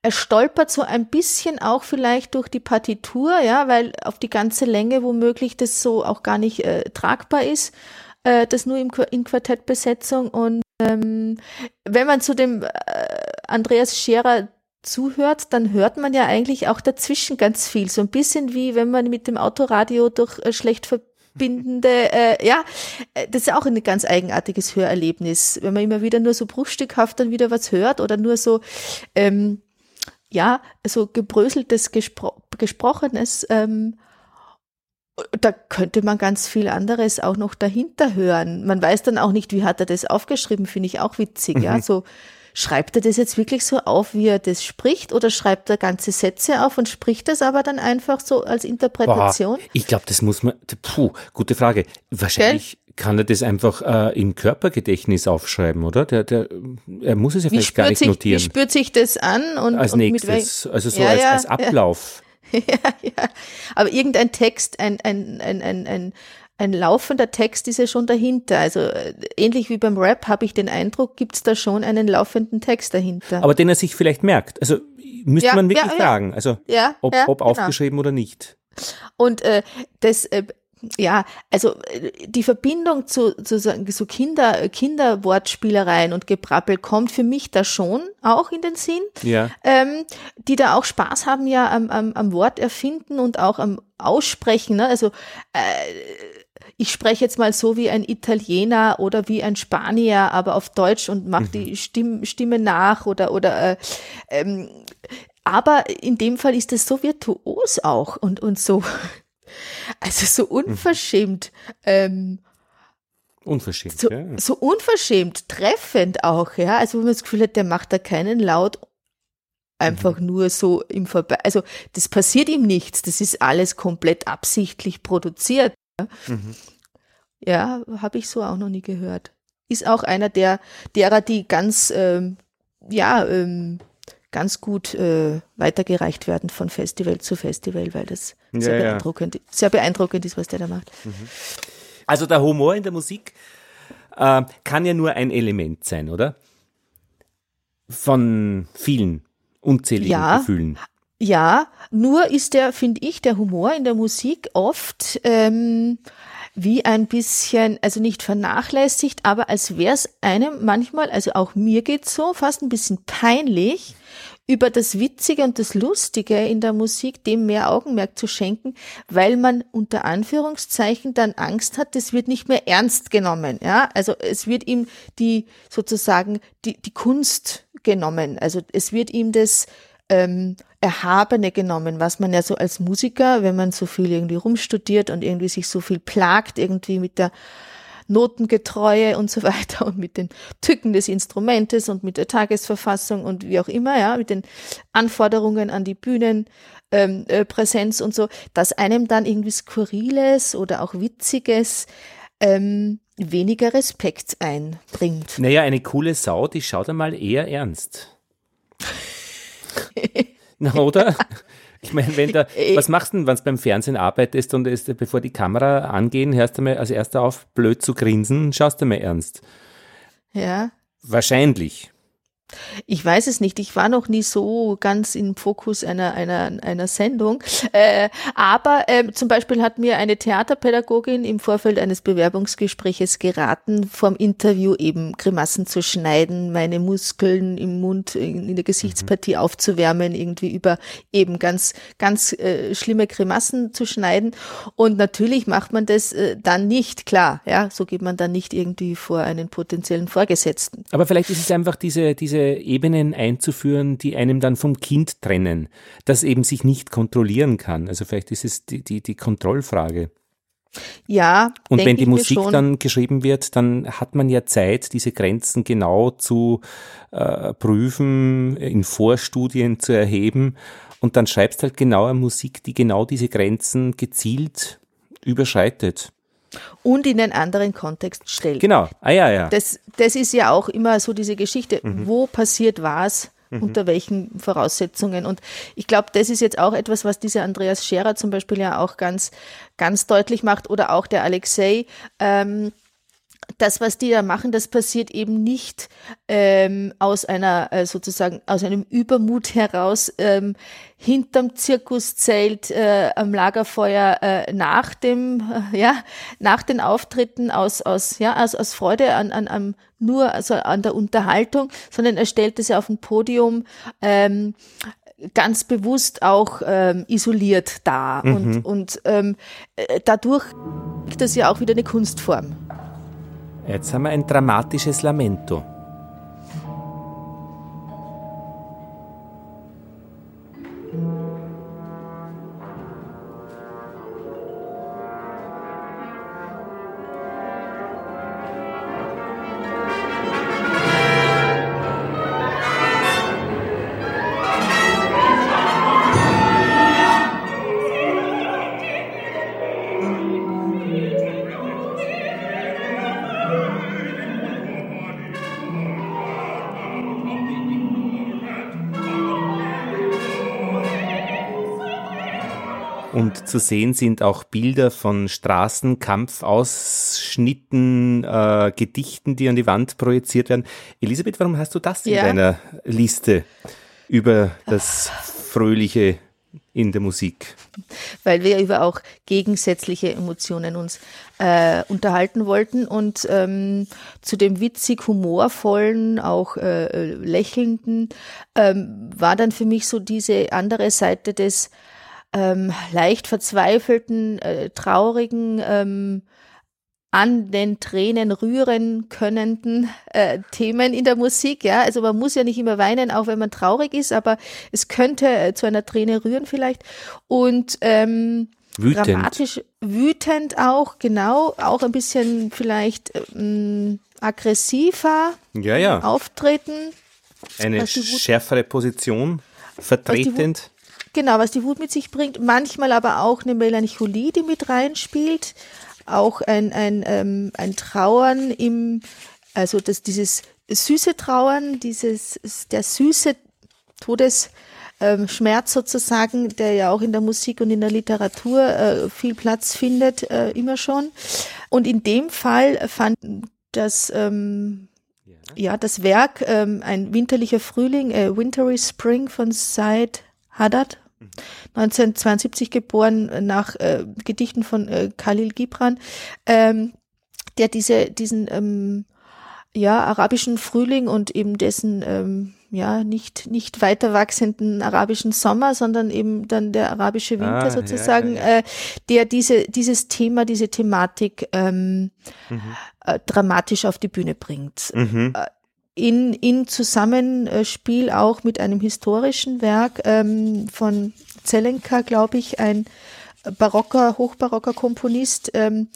er stolpert so ein bisschen auch vielleicht durch die Partitur, ja, weil auf die ganze Länge womöglich das so auch gar nicht äh, tragbar ist, äh, das nur im, in Quartettbesetzung. Und ähm, wenn man zu dem äh, Andreas Scherer zuhört, dann hört man ja eigentlich auch dazwischen ganz viel. So ein bisschen wie wenn man mit dem Autoradio durch äh, schlecht verbindende, äh, ja, äh, das ist auch ein ganz eigenartiges Hörerlebnis, wenn man immer wieder nur so bruchstückhaft dann wieder was hört oder nur so, ähm, ja, so gebröseltes Gespro Gesprochenes, ähm, da könnte man ganz viel anderes auch noch dahinter hören. Man weiß dann auch nicht, wie hat er das aufgeschrieben, finde ich auch witzig, ja, so schreibt er das jetzt wirklich so auf, wie er das spricht oder schreibt er ganze Sätze auf und spricht das aber dann einfach so als Boah, Interpretation? ich glaube, das muss man. Puh, gute Frage. Wahrscheinlich kann er das einfach äh, im Körpergedächtnis aufschreiben, oder? Der, der, er muss es ja Wie vielleicht gar nicht sich, wie notieren. spürt sich das an und, Als und nächstes. Also so Ja, als, als. Ablauf. ja, ja. Aber irgendein Text, ein, ein, ein, ein, ein, ein laufender Text ist ja schon dahinter. Also äh, ähnlich wie beim Rap habe ich den Eindruck, gibt's da schon einen laufenden Text dahinter. Aber den er sich vielleicht merkt. Also müsste Ja, man wirklich ja, ja. fragen. Also ja, ob, ja, ob genau. aufgeschrieben oder nicht. Und äh, das, äh, ja, also äh, die Verbindung zu, zu so Kinder, Kinderwortspielereien und Gebrabbel kommt für mich da schon auch in den Sinn. Ja. ähm, die da auch Spaß haben ja am, am, am Wort erfinden und auch am Aussprechen. Ne? Also äh, ich spreche jetzt mal so wie ein Italiener oder wie ein Spanier, aber auf Deutsch und mache die Stimm, Stimme nach oder oder äh, ähm, aber in dem Fall ist es so virtuos auch und und so also so unverschämt ähm, Unverschämt. so, ja. so unverschämt, treffend auch, ja. Also wo man das Gefühl hat, der macht da keinen Laut einfach nur so im Vorbei. Also das passiert ihm nichts, das ist alles komplett absichtlich produziert. Ja, Mhm. ja habe ich so auch noch nie gehört. Ist auch einer der derer, die ganz ähm, ja ähm, ganz gut äh, weitergereicht werden von Festival zu Festival, weil das Ja, sehr ja. beeindruckend, sehr beeindruckend ist, was der da macht. Also der Humor in der Musik äh, kann ja nur ein Element sein, oder? Von vielen unzähligen Ja. Gefühlen. Ja, nur ist der, finde ich, der Humor in der Musik oft ähm, wie ein bisschen, also nicht vernachlässigt, aber als wäre es einem manchmal, also auch mir geht's so, fast ein bisschen peinlich, über das Witzige und das Lustige in der Musik dem mehr Augenmerk zu schenken, weil man unter Anführungszeichen dann Angst hat, das wird nicht mehr ernst genommen. Ja, also es wird ihm die sozusagen die, die Kunst genommen. Also es wird ihm das ähm, Erhabene genommen, was man ja so als Musiker, wenn man so viel irgendwie rumstudiert und irgendwie sich so viel plagt, irgendwie mit der Notengetreue und so weiter und mit den Tücken des Instrumentes und mit der Tagesverfassung und wie auch immer, ja, mit den Anforderungen an die Bühnenpräsenz ähm, äh, und so, dass einem dann irgendwie Skurriles oder auch Witziges ähm, weniger Respekt einbringt. Naja, eine coole Sau, die schaut einmal eher ernst. Na, oder? Ich meine, wenn da, äh, was machst du denn, wenn du beim Fernsehen arbeitest und ist, bevor die Kamera angehen, hörst du mal als erster auf, blöd zu grinsen, schaust du mal ernst? Ja. Wahrscheinlich. Ich weiß es nicht. Ich war noch nie so ganz im Fokus einer, einer, einer Sendung. Äh, aber äh, zum Beispiel hat mir eine Theaterpädagogin im Vorfeld eines Bewerbungsgespräches geraten, vorm Interview eben Grimassen zu schneiden, meine Muskeln im Mund, in, in der Gesichtspartie mhm. aufzuwärmen, irgendwie über eben ganz, ganz äh, schlimme Grimassen zu schneiden. Und natürlich macht man das äh, dann nicht, klar. Ja, so geht man dann nicht irgendwie vor einen potenziellen Vorgesetzten. Aber vielleicht ist es einfach diese, diese Ebenen einzuführen, die einem dann vom Kind trennen, das eben sich nicht kontrollieren kann. Also vielleicht ist es die, die, die Kontrollfrage. Ja. Und wenn die Musik dann geschrieben wird, dann hat man ja Zeit, diese Grenzen genau zu äh, prüfen, in Vorstudien zu erheben. Und dann schreibst halt genau eine Musik, die genau diese Grenzen gezielt überschreitet und in einen anderen Kontext stellt. Genau, ah ja, ja. Das, das ist ja auch immer so diese Geschichte, mhm. wo passiert was, mhm. unter welchen Voraussetzungen. Und ich glaube, das ist jetzt auch etwas, was dieser Andreas Scherer zum Beispiel ja auch ganz, ganz deutlich macht oder auch der Alexei. Ähm, das, was die da machen, das passiert eben nicht ähm, aus einer äh, sozusagen aus einem Übermut heraus ähm, hinterm Zirkuszelt äh, am Lagerfeuer äh, nach dem äh, ja nach den Auftritten aus aus ja aus, aus Freude an, an, an nur also an der Unterhaltung, sondern er stellt es ja auf ein Podium ähm, ganz bewusst auch ähm, isoliert da mhm. und und ähm, äh, dadurch ist das ja auch wieder eine Kunstform. Jetzt haben wir ein dramatisches Lamento. Und zu sehen sind auch Bilder von Straßenkampfausschnitten, äh, Gedichten, die an die Wand projiziert werden. Elisabeth, warum hast du das in ja. deiner Liste über das Fröhliche in der Musik? Weil wir über auch gegensätzliche Emotionen uns äh, unterhalten wollten und ähm, zu dem witzig humorvollen, auch äh, lächelnden, ähm, war dann für mich so diese andere Seite des ähm, leicht verzweifelten, äh, traurigen, ähm, an den Tränen rühren könnenden äh, Themen in der Musik. Ja, also man muss ja nicht immer weinen, auch wenn man traurig ist, aber es könnte äh, zu einer Träne rühren vielleicht. Und ähm, wütend. dramatisch, wütend auch, genau, auch ein bisschen vielleicht ähm, aggressiver ja, ja. auftreten. Eine schärfere Position vertretend. Genau, was die Wut mit sich bringt. Manchmal aber auch eine Melancholie, die mit reinspielt. Auch ein, ein, ähm, ein Trauern im, also das, dieses süße Trauern, dieses, der süße Todesschmerz ähm, sozusagen, der ja auch in der Musik und in der Literatur äh, viel Platz findet, äh, immer schon. Und in dem Fall fand das, ähm, ja. das Werk, ähm, ein winterlicher Frühling, äh, Wintry Spring von Said Haddad, 1972 geboren nach äh, Gedichten von äh, Khalil Gibran, ähm, der diese diesen ähm, ja arabischen Frühling und eben dessen ähm, ja nicht nicht weiter wachsenden arabischen Sommer, sondern eben dann der arabische Winter ah, sozusagen, ja, ja, ja. Äh, der diese dieses Thema, diese Thematik ähm, mhm. äh, dramatisch auf die Bühne bringt. Mhm. Äh, in, in Zusammenspiel auch mit einem historischen Werk ähm, von Zelenka, glaube ich, ein barocker, hochbarocker Komponist. Ähm,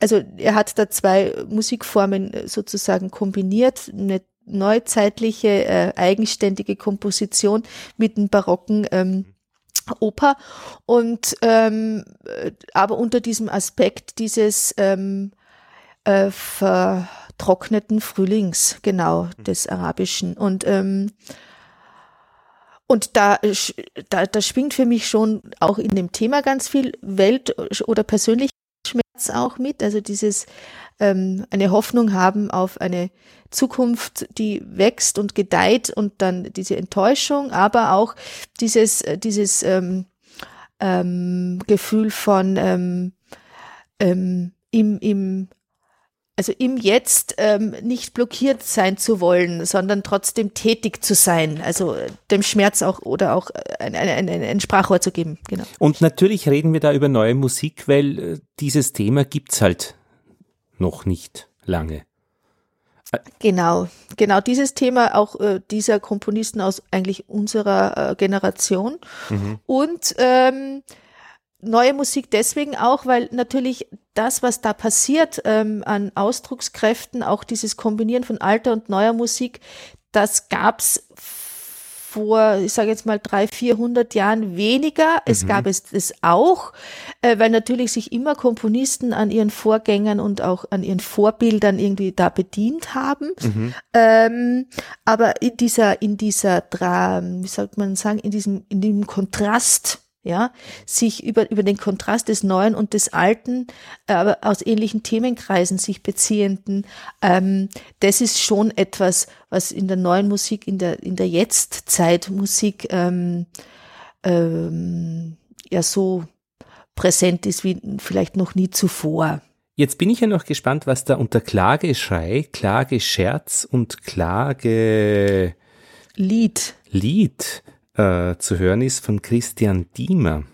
also er hat da zwei Musikformen sozusagen kombiniert, eine neuzeitliche, äh, eigenständige Komposition mit einem barocken ähm, Oper und ähm, aber unter diesem Aspekt dieses ähm, äh, vertrockneten Frühlings, genau, des Arabischen. Und ähm, und da, da, da schwingt für mich schon auch in dem Thema ganz viel Welt- oder Persönlichkeitsschmerz auch mit. Also dieses ähm, eine Hoffnung haben auf eine Zukunft, die wächst und gedeiht und dann diese Enttäuschung, aber auch dieses, äh, dieses ähm, ähm, Gefühl von ähm, ähm, im, im also im Jetzt ähm, nicht blockiert sein zu wollen, sondern trotzdem tätig zu sein, also äh, dem Schmerz auch oder auch ein, ein, ein, ein Sprachrohr zu geben. Genau. Und natürlich reden wir da über neue Musik, weil äh, dieses Thema gibt's halt noch nicht lange. Genau, genau dieses Thema auch äh, dieser Komponisten aus eigentlich unserer äh, Generation mhm. und ähm, neue Musik deswegen auch, weil natürlich das, was da passiert ähm, an Ausdruckskräften, auch dieses Kombinieren von alter und neuer Musik, das gab's vor, ich sage jetzt mal drei, vierhundert Jahren weniger. Es mhm. gab es das auch, äh, weil natürlich sich immer Komponisten an ihren Vorgängern und auch an ihren Vorbildern irgendwie da bedient haben. Mhm. Ähm, aber in dieser, in dieser, wie sagt man sagen, in diesem, in dem Kontrast ja, sich über, über den Kontrast des Neuen und des Alten, aber aus ähnlichen Themenkreisen sich beziehenden, ähm, das ist schon etwas, was in der neuen Musik, in der, in der Jetztzeit Musik, ähm, ähm, ja so präsent ist wie vielleicht noch nie zuvor. Jetzt bin ich ja noch gespannt, was da unter Klageschrei, Klagescherz und Klage Lied. Lied äh, zu hören ist von Christian Diemer.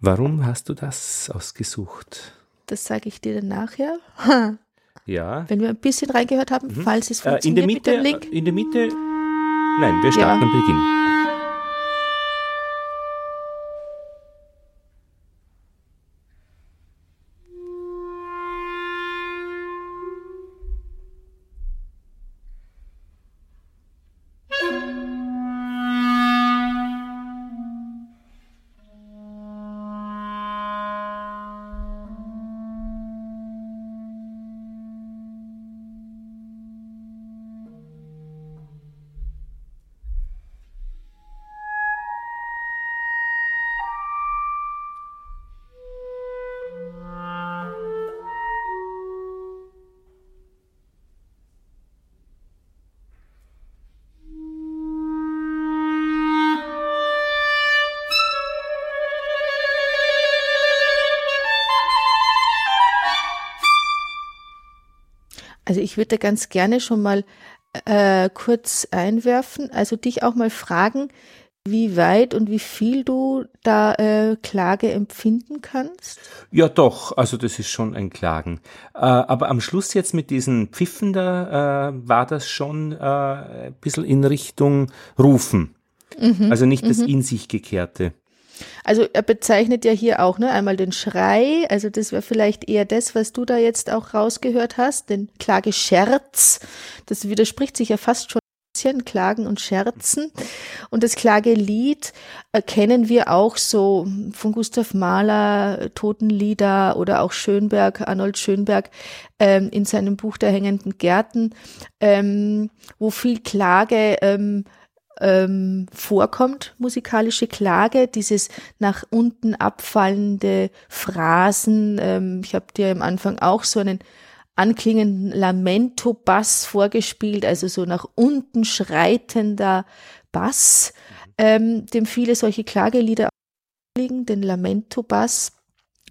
Warum hast du das ausgesucht? Das sage ich dir dann nachher. ja. Wenn wir ein bisschen reingehört haben, mhm. falls es funktioniert äh, in der Mitte, mit dem Link. In der Mitte, nein, wir starten ja. am Beginn. Ich würde ganz gerne schon mal äh, kurz einwerfen, also dich auch mal fragen, wie weit und wie viel du da äh, Klage empfinden kannst? Ja, doch, also das ist schon ein Klagen. Äh, aber am Schluss jetzt mit diesen Pfiffen da äh, war das schon äh, ein bisschen in Richtung Rufen. Mhm, also nicht das mhm. in sich gekehrte. Also er bezeichnet ja hier auch ne, einmal den Schrei, also das wäre vielleicht eher das, was du da jetzt auch rausgehört hast, den Klagescherz. Das widerspricht sich ja fast schon ein bisschen, Klagen und Scherzen. Und das Klagelied erkennen wir auch so von Gustav Mahler, Totenlieder oder auch Schönberg, Arnold Schönberg ähm, in seinem Buch Der hängenden Gärten, ähm, wo viel Klage ähm, ähm, vorkommt, musikalische Klage, dieses nach unten abfallende Phrasen. Ähm, ich habe dir am Anfang auch so einen anklingenden Lamento-Bass vorgespielt, also so nach unten schreitender Bass. ähm, dem viele solche Klagelieder liegen, den Lamento-Bass,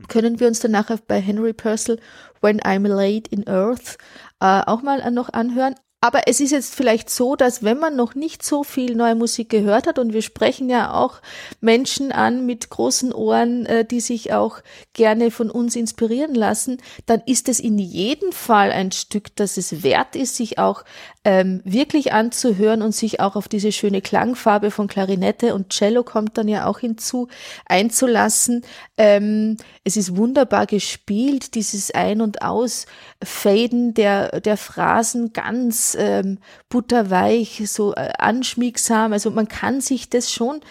können wir uns dann nachher bei Henry Purcell When I'm Laid in Earth äh, auch mal noch anhören. Aber es ist jetzt vielleicht so, dass wenn man noch nicht so viel neue Musik gehört hat und wir sprechen ja auch Menschen an mit großen Ohren, äh, die sich auch gerne von uns inspirieren lassen, dann ist es in jedem Fall ein Stück, das es wert ist, sich auch ähm, wirklich anzuhören und sich auch auf diese schöne Klangfarbe von Klarinette und Cello kommt dann ja auch hinzu einzulassen. Ähm, es ist wunderbar gespielt, dieses Ein- und Ausfaden der, der Phrasen ganz ähm, butterweich, so äh, anschmiegsam. Also man kann sich das schon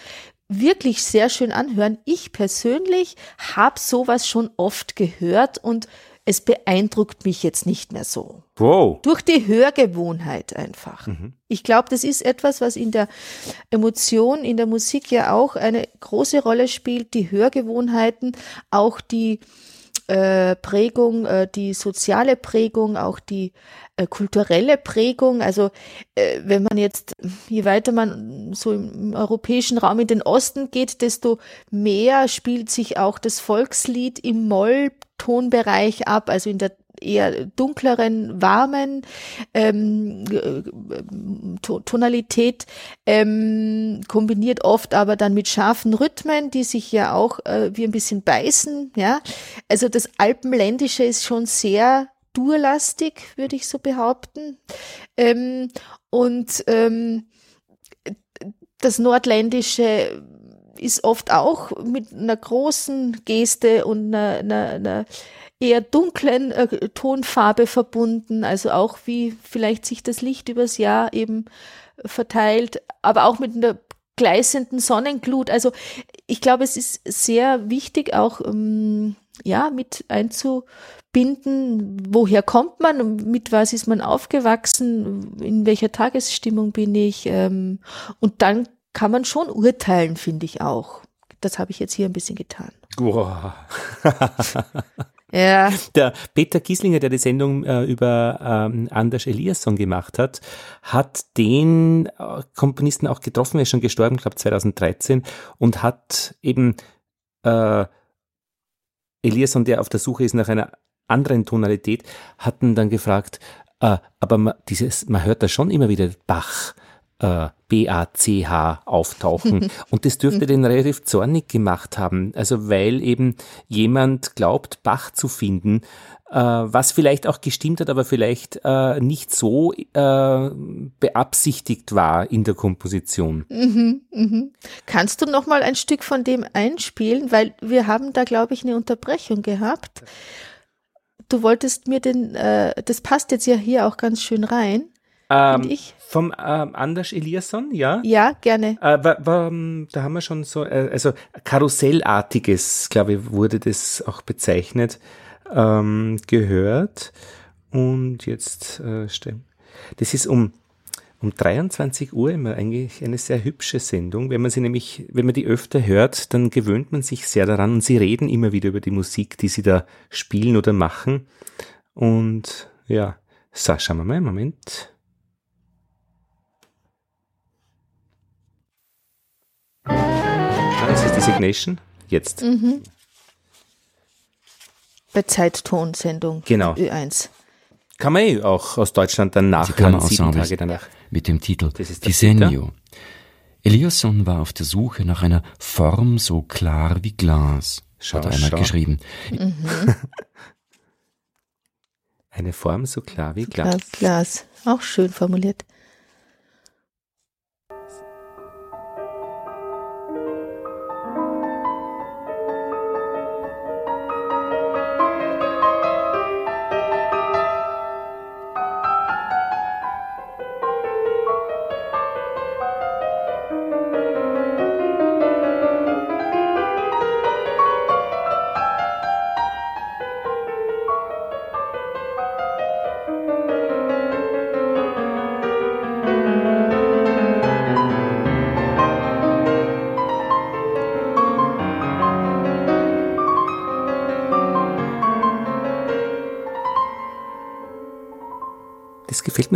wirklich sehr schön anhören. Ich persönlich habe sowas schon oft gehört und es beeindruckt mich jetzt nicht mehr so. Wow. Durch die Hörgewohnheit einfach. Mhm. Ich glaube, das ist etwas, was in der Emotion, in der Musik ja auch eine große Rolle spielt. Die Hörgewohnheiten, auch die äh, Prägung, äh, die soziale Prägung, auch die äh, kulturelle Prägung. Also äh, wenn man jetzt, je weiter man so im europäischen Raum in den Osten geht, desto mehr spielt sich auch das Volkslied im Moll Tonbereich ab, also in der eher dunkleren, warmen ähm, Tonalität, ähm, kombiniert oft aber dann mit scharfen Rhythmen, die sich ja auch äh, wie ein bisschen beißen. Ja, also das Alpenländische ist schon sehr durlastig, würde ich so behaupten. Ähm, und ähm, das Nordländische ist oft auch mit einer großen Geste und einer, einer, einer eher dunklen äh, Tonfarbe verbunden, also auch wie vielleicht sich das Licht übers Jahr eben verteilt, aber auch mit einer gleißenden Sonnenglut. Also ich glaube, es ist sehr wichtig auch ähm, ja mit einzubinden, woher kommt man, mit was ist man aufgewachsen, in welcher Tagesstimmung bin ich ähm, und dann kann man schon urteilen, finde ich auch. Das habe ich jetzt hier ein bisschen getan. Wow. ja. Der Peter Gieslinger, der die Sendung äh, über ähm, Anders Eliasson gemacht hat, hat den äh, Komponisten auch getroffen, er ist schon gestorben, glaube 2013, und hat eben äh, Eliasson, der auf der Suche ist nach einer anderen Tonalität, hatten dann gefragt, äh, aber man, dieses, man hört da schon immer wieder Bach äh, B-A-C-H auftauchen. Und das dürfte den relativ zornig gemacht haben. Also weil eben jemand glaubt, Bach zu finden, äh, was vielleicht auch gestimmt hat, aber vielleicht äh, nicht so äh, beabsichtigt war in der Komposition. Mhm, mhm. Kannst du noch mal ein Stück von dem einspielen, weil wir haben da glaube ich eine Unterbrechung gehabt. Du wolltest mir den, äh, das passt jetzt ja hier auch ganz schön rein. Ähm, ich. Vom ähm, Anders Eliasson, ja? Ja, gerne. Äh, war, war, ähm, da haben wir schon so, äh, also Karussellartiges, glaube ich, wurde das auch bezeichnet, ähm, gehört. Und jetzt, äh, das ist um, um 23 Uhr immer eigentlich eine sehr hübsche Sendung. Wenn man sie nämlich, wenn man die öfter hört, dann gewöhnt man sich sehr daran und sie reden immer wieder über die Musik, die sie da spielen oder machen. Und ja, so, schauen wir mal, Moment. Designation. Jetzt. Mhm. Bei Zeittonsendung. Genau. Ö1. Kann man eh auch aus Deutschland dann nachhören, sieben Tage danach. Mit dem Titel Disegno. Eliasson war auf der Suche nach einer Form so klar wie Glas, schau, hat er einmal schau. geschrieben. Mhm. Eine Form so klar wie Glas. Glas, auch schön formuliert.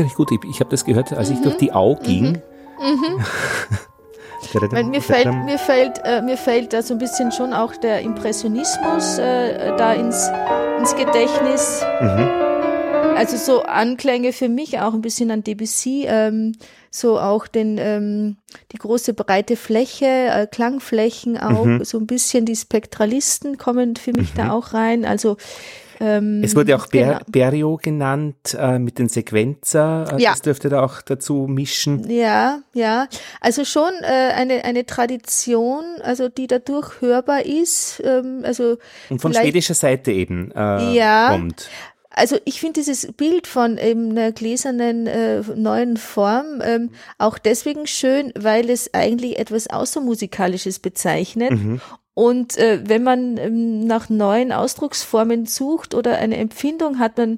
Mir recht gut. Ich, ich habe das gehört, als mhm. ich durch die Au ging. Mhm. mhm. Weil mir fällt, mir fällt, äh, mir fällt da so ein bisschen schon auch der Impressionismus äh, da ins, ins Gedächtnis. Mhm. Also so Anklänge für mich auch ein bisschen an Debussy, ähm, so auch den ähm, die große breite Fläche, äh, Klangflächen auch, mhm. so ein bisschen die Spektralisten kommen für mich mhm. da auch rein. Also ähm, es wurde auch Ber genau. Berio genannt äh, mit den Sequenzer. Äh, ja. Das dürfte da auch dazu mischen. Ja, ja. Also schon äh, eine, eine Tradition, also die dadurch hörbar ist. Ähm, also Und von schwedischer Seite eben äh, ja, kommt. Also ich finde dieses Bild von eben einer gläsernen äh, neuen Form ähm, auch deswegen schön, weil es eigentlich etwas Außermusikalisches bezeichnet mhm. Und äh, wenn man ähm, nach neuen Ausdrucksformen sucht oder eine Empfindung hat, man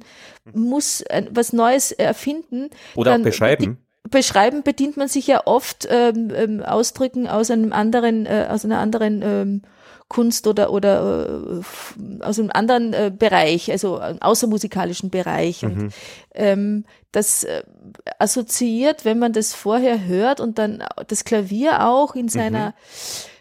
muss äh, was Neues erfinden. Oder auch beschreiben. Beschreiben bedient man sich ja oft ähm, ähm, Ausdrücken aus einem anderen, äh, aus einer anderen ähm, Kunst oder oder äh, aus einem anderen äh, Bereich, also außermusikalischen Bereich. Mhm. Und ähm, das äh, assoziiert, wenn man das vorher hört und dann das Klavier auch in seiner mhm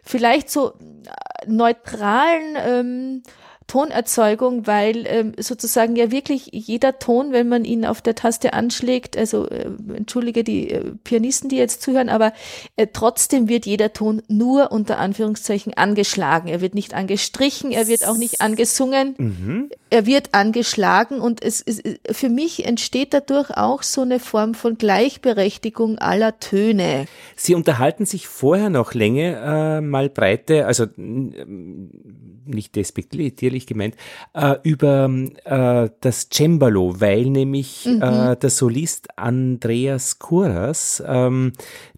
vielleicht so äh, neutralen ähm, Tonerzeugung, weil ähm, sozusagen ja wirklich jeder Ton, wenn man ihn auf der Taste anschlägt, also äh, entschuldige die äh, Pianisten, die jetzt zuhören, aber äh, trotzdem wird jeder Ton nur unter Anführungszeichen angeschlagen. Er wird nicht angestrichen, er wird auch nicht angesungen, mhm. Er wird angeschlagen und es, es für mich entsteht dadurch auch so eine Form von Gleichberechtigung aller Töne. Sie unterhalten sich vorher noch länger äh, mal breite, also nicht despektierlich gemeint, äh, über äh, das Cembalo, weil nämlich mhm. äh, der Solist Andreas Kuras, ähm,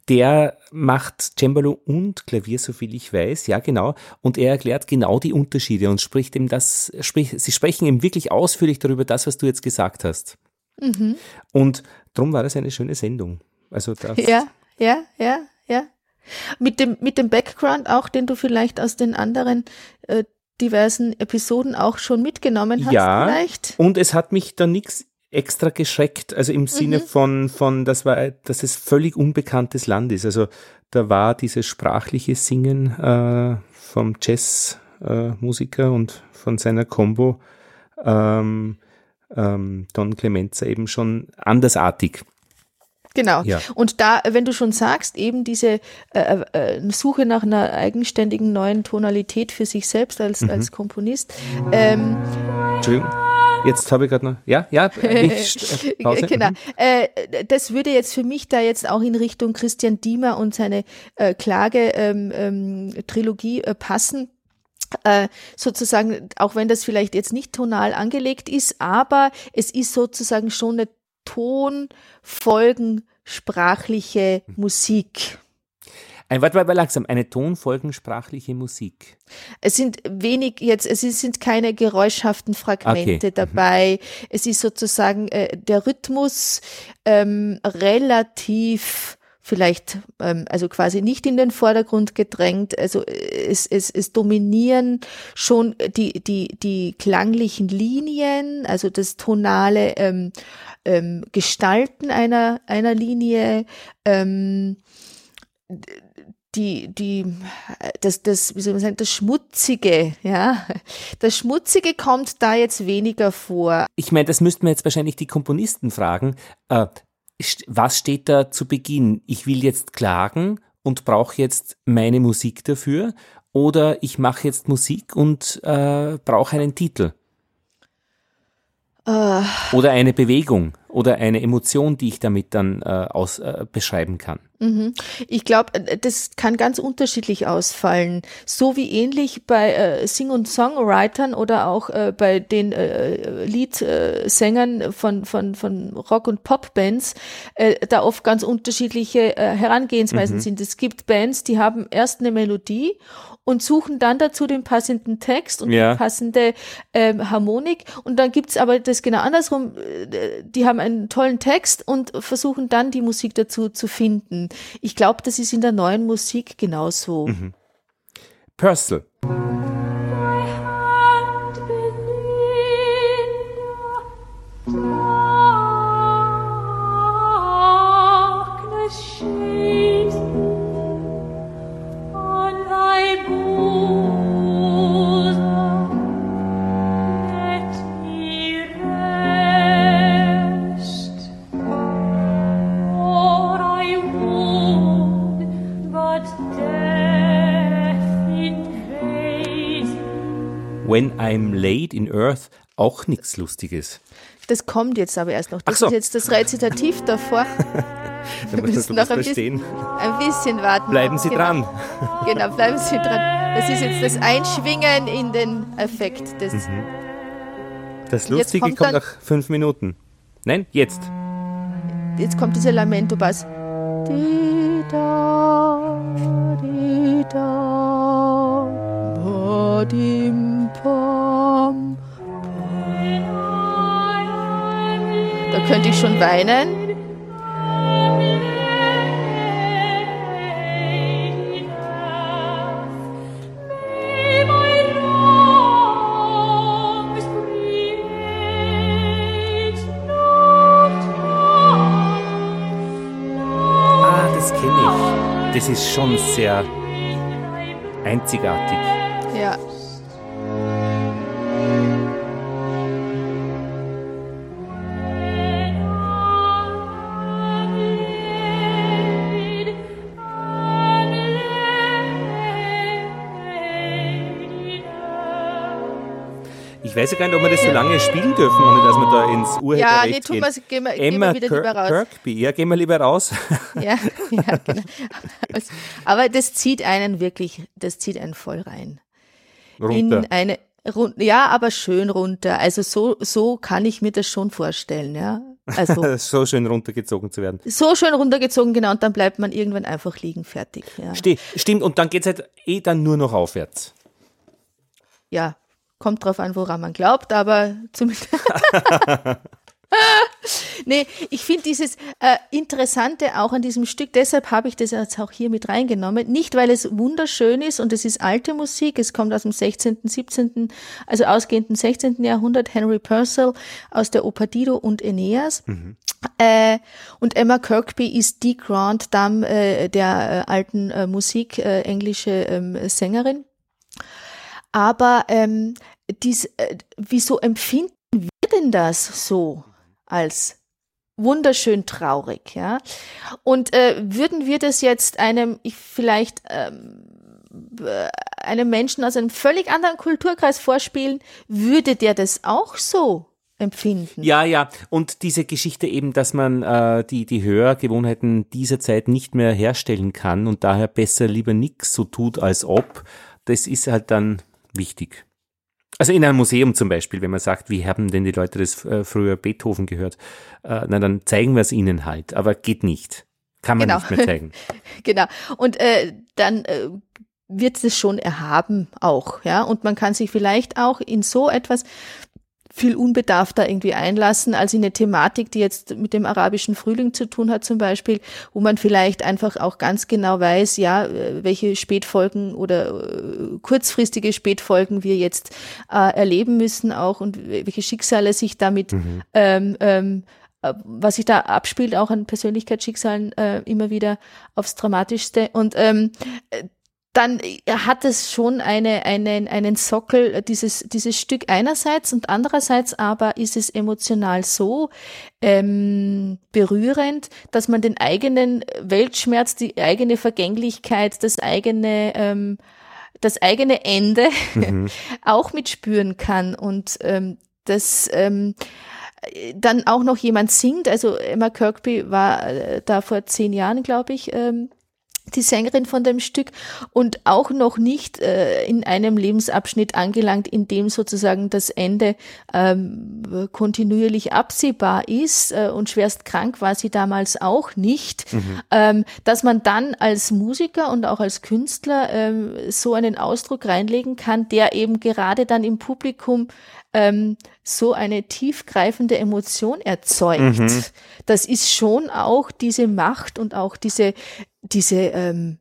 der macht Cembalo und Klavier, so viel ich weiß, ja genau, und er erklärt genau die Unterschiede und spricht ihm das, sprich, sie sprechen ihm wirklich ausführlich darüber, das, was du jetzt gesagt hast. Mhm. Und darum war das eine schöne Sendung. Also das ja, ja, ja, ja. Mit dem, mit dem Background auch, den du vielleicht aus den anderen äh, diversen Episoden auch schon mitgenommen hast ja, vielleicht. Und es hat mich da nichts extra geschreckt, also im Sinne mhm. von, von, das war, dass es völlig unbekanntes Land ist. Also da war dieses sprachliche Singen äh, vom Jazzmusiker äh, und von seiner Combo ähm, ähm, Don Clemenza eben schon andersartig. Genau. Ja. Und da, wenn du schon sagst, eben diese äh, äh, Suche nach einer eigenständigen neuen Tonalität für sich selbst als, mhm. als Komponist. Ähm, Entschuldigung. Jetzt habe ich gerade noch, ja, ja, ich, äh, Pause. genau. Mhm. Äh, das würde jetzt für mich da jetzt auch in Richtung Christian Diemer und seine äh, Klage-Trilogie ähm, ähm, äh, passen. Äh, sozusagen, auch wenn das vielleicht jetzt nicht tonal angelegt ist, aber es ist sozusagen schon eine tonfolgensprachliche Musik. Ein Wort war langsam, eine tonfolgensprachliche Musik. Es sind wenig jetzt, es sind keine geräuschhaften Fragmente okay. Mhm. dabei. Es ist sozusagen äh, der Rhythmus ähm, relativ vielleicht, ähm, also quasi nicht in den Vordergrund gedrängt. Also es, es, es dominieren schon die, die, die klanglichen Linien, also das tonale ähm, ähm, Gestalten einer, einer Linie, ähm, die, die, das, das, wie soll man sagen, das Schmutzige, ja. Das Schmutzige kommt da jetzt weniger vor. Ich meine, das müssten wir jetzt wahrscheinlich die Komponisten fragen. Äh, was steht da zu Beginn? Ich will jetzt klagen und brauche jetzt meine Musik dafür oder ich mache jetzt Musik und äh, brauche einen Titel. Uh. Oder eine Bewegung oder eine Emotion, die ich damit dann äh, aus, äh, beschreiben kann. Mhm. Ich glaube, äh, das kann ganz unterschiedlich ausfallen. So wie ähnlich bei äh, Sing- und Songwritern oder auch äh, bei den äh, Leadsängern von, von, von Rock- und Popbands äh, da oft ganz unterschiedliche äh, Herangehensweisen mhm. sind. Es gibt Bands, die haben erst eine Melodie und suchen dann dazu den passenden Text und ja. die passende ähm, Harmonik. Und dann gibt's aber das genau andersrum. Äh, die haben einen tollen Text und versuchen dann die Musik dazu zu finden. Ich glaube, das ist in der neuen Musik genauso. Mhm. Purcell. When I'm Laid in Earth auch nichts Lustiges. Das kommt jetzt aber erst noch. Das so. ist jetzt das Rezitativ davor. Wir müssen noch ein bisschen, ein bisschen warten. Bleiben Sie genau. dran. Genau, bleiben Sie dran. Das ist jetzt das Einschwingen in den Effekt des. Mhm. Das Lustige kommt, kommt nach fünf Minuten. Nein, jetzt. Jetzt kommt dieser Lamento-Bass. Di da, Da könnte ich schon weinen. das ist schon sehr einzigartig. Ja. Weiß ja gar nicht, ob wir das so lange spielen dürfen, ohne dass wir da ins Urheberrecht Ja, nee, tun wir gehen wir, Emma gehen wir wieder lieber raus. Kirkby, ja, gehen wir lieber raus. Ja, ja, genau. Aber das zieht einen wirklich, das zieht einen voll rein. Runter. In eine, run, ja, aber schön runter. Also so, so kann ich mir das schon vorstellen, ja. Also, so schön runtergezogen zu werden. So schön runtergezogen, genau, und dann bleibt man irgendwann einfach liegen, fertig. Ja. Stimmt, und dann geht es halt eh dann nur noch aufwärts. Ja, kommt drauf an, woran man glaubt, aber zumindest. nee, ich finde dieses äh, Interessante auch an diesem Stück, deshalb habe ich das jetzt auch hier mit reingenommen. Nicht, weil es wunderschön ist und es ist alte Musik, es kommt aus dem 16., 17., also ausgehenden 16. Jahrhundert, Henry Purcell aus der Oper Dido und Aeneas. Mhm. Äh, und Emma Kirkby ist die Grand Dame äh, der äh, alten äh, Musik, äh, englische ähm, Sängerin. Aber ähm, dies, äh, wieso empfinden wir denn das so? als wunderschön traurig, ja. Und äh, würden wir das jetzt einem, ich vielleicht ähm, äh, einem Menschen aus einem völlig anderen Kulturkreis vorspielen, würde der das auch so empfinden. Ja, ja. Und diese Geschichte eben, dass man äh, die, die Hörgewohnheiten dieser Zeit nicht mehr herstellen kann und daher besser lieber nichts so tut, als ob, das ist halt dann wichtig. Also in einem Museum zum Beispiel, wenn man sagt, wie haben denn die Leute das äh, früher Beethoven gehört, äh, na dann zeigen wir es ihnen halt, aber geht nicht. Kann man genau. nicht mehr zeigen. genau. Und äh, dann äh, wird es schon erhaben auch, ja. Und man kann sich vielleicht auch in so etwas viel unbedarfter irgendwie einlassen als in eine Thematik, die jetzt mit dem arabischen Frühling zu tun hat zum Beispiel, wo man vielleicht einfach auch ganz genau weiß, ja, äh, welche Spätfolgen oder äh, kurzfristige Spätfolgen wir jetzt äh, erleben müssen auch und welche Schicksale sich damit mhm. ähm, ähm, äh, was sich da abspielt, auch an Persönlichkeitsschicksalen äh, immer wieder aufs Dramatischste. Und ähm, dann hat es schon eine, eine, einen Sockel, dieses, dieses Stück einerseits und andererseits aber ist es emotional so ähm, berührend, dass man den eigenen Weltschmerz, die eigene Vergänglichkeit, das eigene ähm, das eigene Ende mhm. auch mitspüren kann und ähm, das ähm, dann auch noch jemand singt. Also Emma Kirkby war äh, da vor zehn Jahren, glaube ich, ähm, die Sängerin von dem Stück und auch noch nicht äh, in einem Lebensabschnitt angelangt, in dem sozusagen das Ende ähm, kontinuierlich absehbar ist äh, und schwerst krank war sie damals auch nicht, mhm. ähm, dass man dann als Musiker und auch als Künstler ähm, so einen Ausdruck reinlegen kann, der eben gerade dann im Publikum ähm, so eine tiefgreifende Emotion erzeugt. Mhm. Das ist schon auch diese Macht und auch diese, diese, ähm,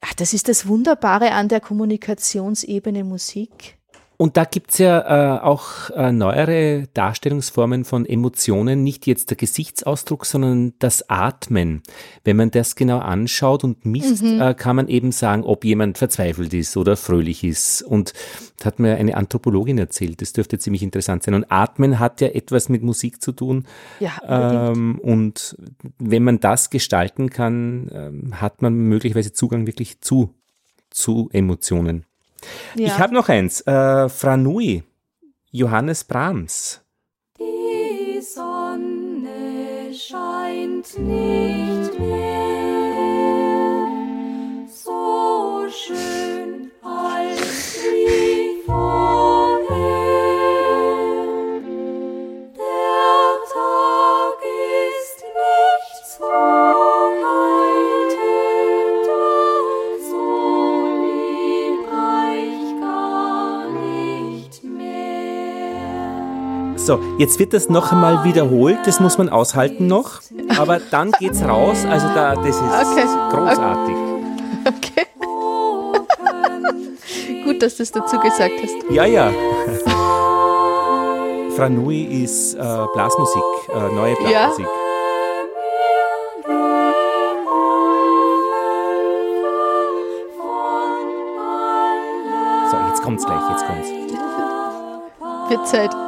ach, das ist das Wunderbare an der Kommunikationsebene Musik. Und da gibt's ja äh, auch äh, neuere Darstellungsformen von Emotionen, nicht jetzt der Gesichtsausdruck, sondern das Atmen. Wenn man das genau anschaut und misst, mhm. äh, kann man eben sagen, ob jemand verzweifelt ist oder fröhlich ist. Und das hat mir eine Anthropologin erzählt, das dürfte ziemlich interessant sein. Und Atmen hat ja etwas mit Musik zu tun. Ja, ähm, und wenn man das gestalten kann, ähm, hat man möglicherweise Zugang wirklich zu, zu Emotionen. Ja. Ich habe noch eins. Äh, Franui, Johannes Brahms. Die Sonne scheint nicht mehr So, jetzt wird das noch einmal wiederholt, das muss man aushalten noch, aber dann geht's raus, also da, das ist okay. großartig. Okay. Gut, dass du es dazu gesagt hast. Ja, ja. Franui ist äh, Blasmusik, äh, neue Blasmusik. Ja. So, jetzt kommt's gleich, jetzt kommt's. Wird Zeit.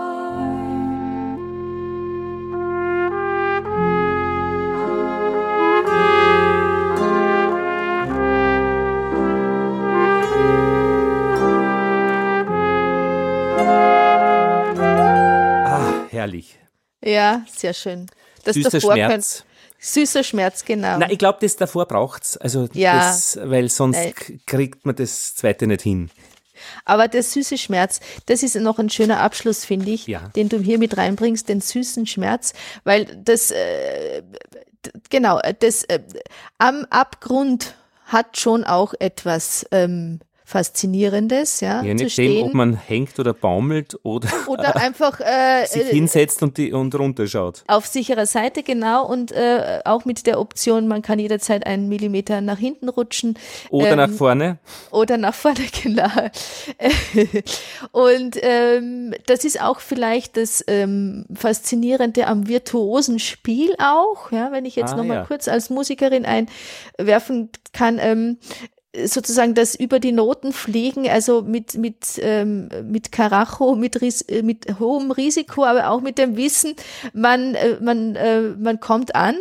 Ja, sehr schön. Das Süßer Schmerz. Könnt, süßer Schmerz, genau. Na, ich glaube, das davor braucht's. Also ja, das, weil sonst äh, kriegt man das zweite nicht hin. Aber der süße Schmerz, das ist noch ein schöner Abschluss, finde ich, ja. den du hier mit reinbringst, den süßen Schmerz, weil das, äh, genau, das äh, am Abgrund hat schon auch etwas ähm, Faszinierendes, ja. Je nachdem, ob man hängt oder baumelt oder, oder einfach äh, sich hinsetzt und, die, und runterschaut. Auf sicherer Seite, genau. Und äh, auch mit der Option, man kann jederzeit einen Millimeter nach hinten rutschen. Oder ähm, nach vorne. Oder nach vorne, genau. und ähm, das ist auch vielleicht das ähm, Faszinierende am virtuosen Spiel auch, ja, wenn ich jetzt ah, nochmal ja. kurz als Musikerin einwerfen kann. Ähm, sozusagen das über die Noten fliegen, also mit, mit, ähm, mit Karacho, mit, Ris äh, mit hohem Risiko, aber auch mit dem Wissen, man, äh, man, äh, man kommt an.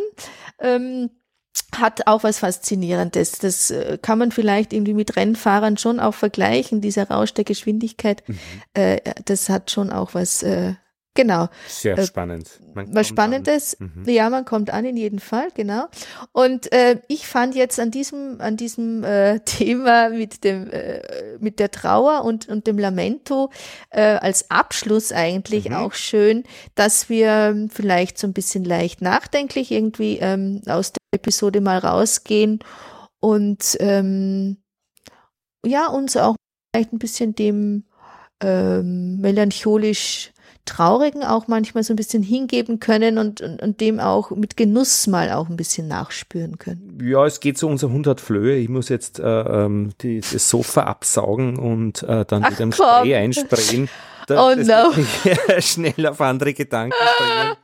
Ähm, hat auch was Faszinierendes. Das äh, kann man vielleicht irgendwie mit Rennfahrern schon auch vergleichen, dieser Rausch der Geschwindigkeit. Mhm. Äh, das hat schon auch was äh, Genau. Sehr äh, spannend. Man was Spannendes. Mhm. Ja, man kommt an in jedem Fall, genau. Und äh, ich fand jetzt an diesem, an diesem äh, Thema mit dem, äh, mit der Trauer und, und dem Lamento äh, als Abschluss eigentlich mhm. auch schön, dass wir vielleicht so ein bisschen leicht nachdenklich irgendwie ähm, aus der Episode mal rausgehen und ähm, ja, uns auch vielleicht ein bisschen dem ähm, melancholisch Traurigen auch manchmal so ein bisschen hingeben können und, und, und dem auch mit Genuss mal auch ein bisschen nachspüren können. Ja, es geht so, unser Hund hat Flöhe. Ich muss jetzt äh, ähm, die, das Sofa absaugen und äh, dann Ach, mit einem komm. Spray einsprayen. Da, oh no. schnell auf andere Gedanken bringen.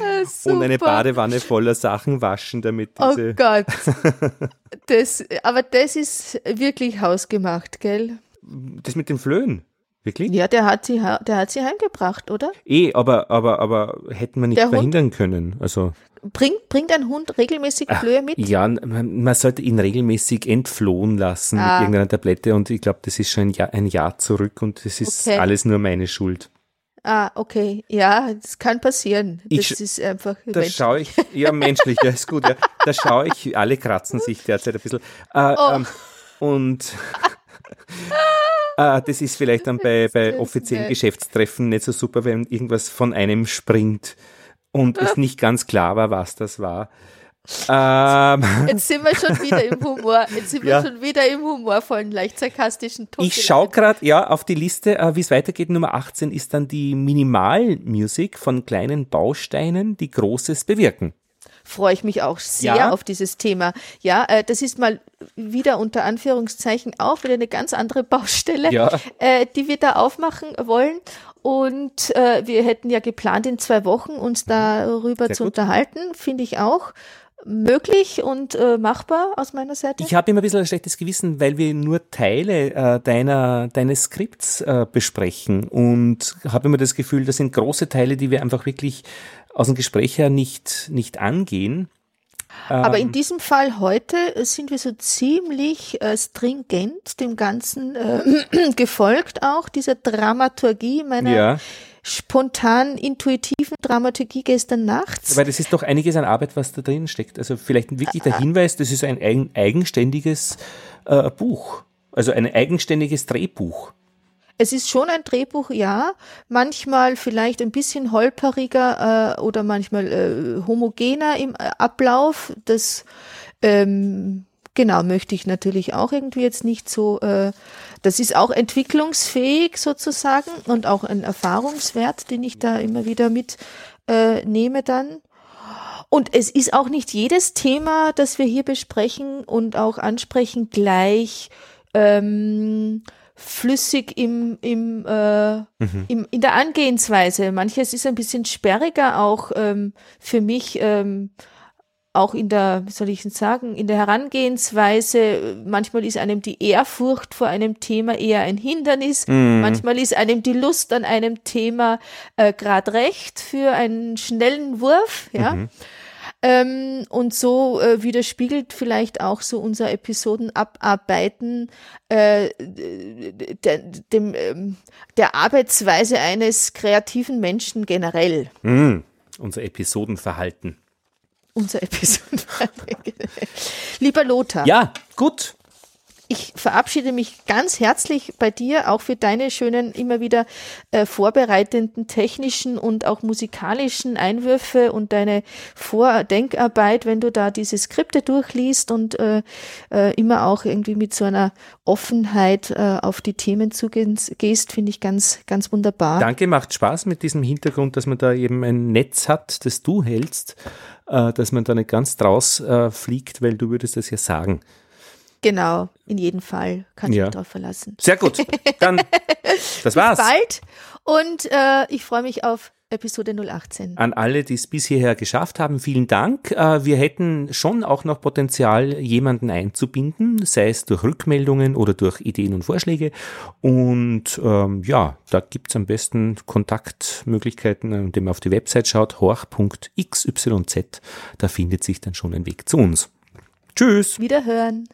Ah, und eine Badewanne voller Sachen waschen, damit oh diese. Oh Gott. Das, aber das ist wirklich hausgemacht, gell? Das mit den Flöhen. Wirklich? Ja, der hat sie, der hat sie heimgebracht, oder? Eh, aber, aber, aber hätten wir nicht der verhindern Hund können. Also. Bringt, bringt ein Hund regelmäßig Flöhe mit? Ja, man, man, sollte ihn regelmäßig entflohen lassen ah. mit irgendeiner Tablette und ich glaube, das ist schon ein Jahr, ein Jahr zurück und das ist okay. alles nur meine Schuld. Ah, okay. Ja, das kann passieren. Das ich, ist einfach. Da schaue ich, ja, menschlich, ja, ist gut, ja. Da schaue ich, alle kratzen sich derzeit ein bisschen. Äh, oh. ähm, und Ah, das ist vielleicht dann bei, bei offiziellen Geschäftstreffen nicht so super, wenn irgendwas von einem springt und es nicht ganz klar war, was das war. Ähm, Jetzt sind wir schon wieder im Humor. Jetzt sind ja. wir schon wieder im humorvollen, leicht sarkastischen Ton. Ich schaue gerade ja auf die Liste, äh, wie es weitergeht. Nummer 18 ist dann die Minimalmusik von kleinen Bausteinen, die Großes bewirken freue ich mich auch sehr ja. auf dieses Thema. Ja, äh, das ist mal wieder unter Anführungszeichen auch wieder eine ganz andere Baustelle, ja. äh, die wir da aufmachen wollen. Und äh, wir hätten ja geplant, in zwei Wochen uns darüber sehr zu gut. unterhalten, finde ich auch möglich und äh, machbar aus meiner Seite? Ich habe immer ein bisschen ein schlechtes Gewissen, weil wir nur Teile äh, deiner, deines Skripts äh, besprechen und habe immer das Gefühl, das sind große Teile, die wir einfach wirklich aus dem Gespräch her nicht, nicht angehen. Aber in diesem Fall heute äh, sind wir so ziemlich äh, stringent dem Ganzen äh, gefolgt, auch dieser Dramaturgie meiner Ja, spontan intuitiven Dramaturgie gestern nachts. weil das ist doch einiges an Arbeit, was da drin steckt. Also vielleicht wirklich der Hinweis, das ist ein eigen, eigenständiges äh, Buch. Also ein eigenständiges Drehbuch. Es ist schon ein Drehbuch, ja. Manchmal vielleicht ein bisschen holperiger äh, oder manchmal äh, homogener im äh, Ablauf. Das ähm, genau möchte ich natürlich auch irgendwie jetzt nicht so. Äh, das ist auch entwicklungsfähig sozusagen und auch ein Erfahrungswert, den ich da immer wieder mitnehme äh, nehme dann. Und es ist auch nicht jedes Thema, das wir hier besprechen und auch ansprechen, gleich ähm, flüssig im, im, äh, im, in der Angehensweise. Manches ist ein bisschen sperriger auch ähm, für mich, ähm, auch in der, wie soll ich denn sagen, in der Herangehensweise. Manchmal ist einem die Ehrfurcht vor einem Thema eher ein Hindernis. Manchmal ist einem die Lust an einem Thema äh, grad recht für einen schnellen Wurf, ja. Ähm, und so äh, widerspiegelt vielleicht auch so unser Episodenabarbeiten äh, der, dem, ähm, der Arbeitsweise eines kreativen Menschen generell. Mm, unser Episodenverhalten. Unser Episode. Lieber Lothar, Ja, gut. Ich verabschiede mich ganz herzlich bei dir, auch für deine schönen, immer wieder äh, vorbereitenden technischen und auch musikalischen Einwürfe und deine Vordenkarbeit, wenn du da diese Skripte durchliest und äh, äh, immer auch irgendwie mit so einer Offenheit äh, auf die Themen zugehst, finde ich ganz, ganz wunderbar. Danke, macht Spaß mit diesem Hintergrund, dass man da eben ein Netz hat, das du hältst, äh, dass man da nicht ganz draus äh, fliegt, weil du würdest das ja sagen. Genau, in jedem Fall kann ich Ja. mich darauf verlassen. Sehr gut. Dann, das war's. Bald und äh, ich freue mich auf Episode 018. An alle, die es bis hierher geschafft haben, vielen Dank. Äh, Wir hätten schon auch noch Potenzial, jemanden einzubinden, sei es durch Rückmeldungen oder durch Ideen und Vorschläge. Und ähm, ja, da gibt's am besten Kontaktmöglichkeiten, indem man auf die Website schaut, horch.xyz. Da findet sich dann schon ein Weg zu uns. Tschüss. Wiederhören.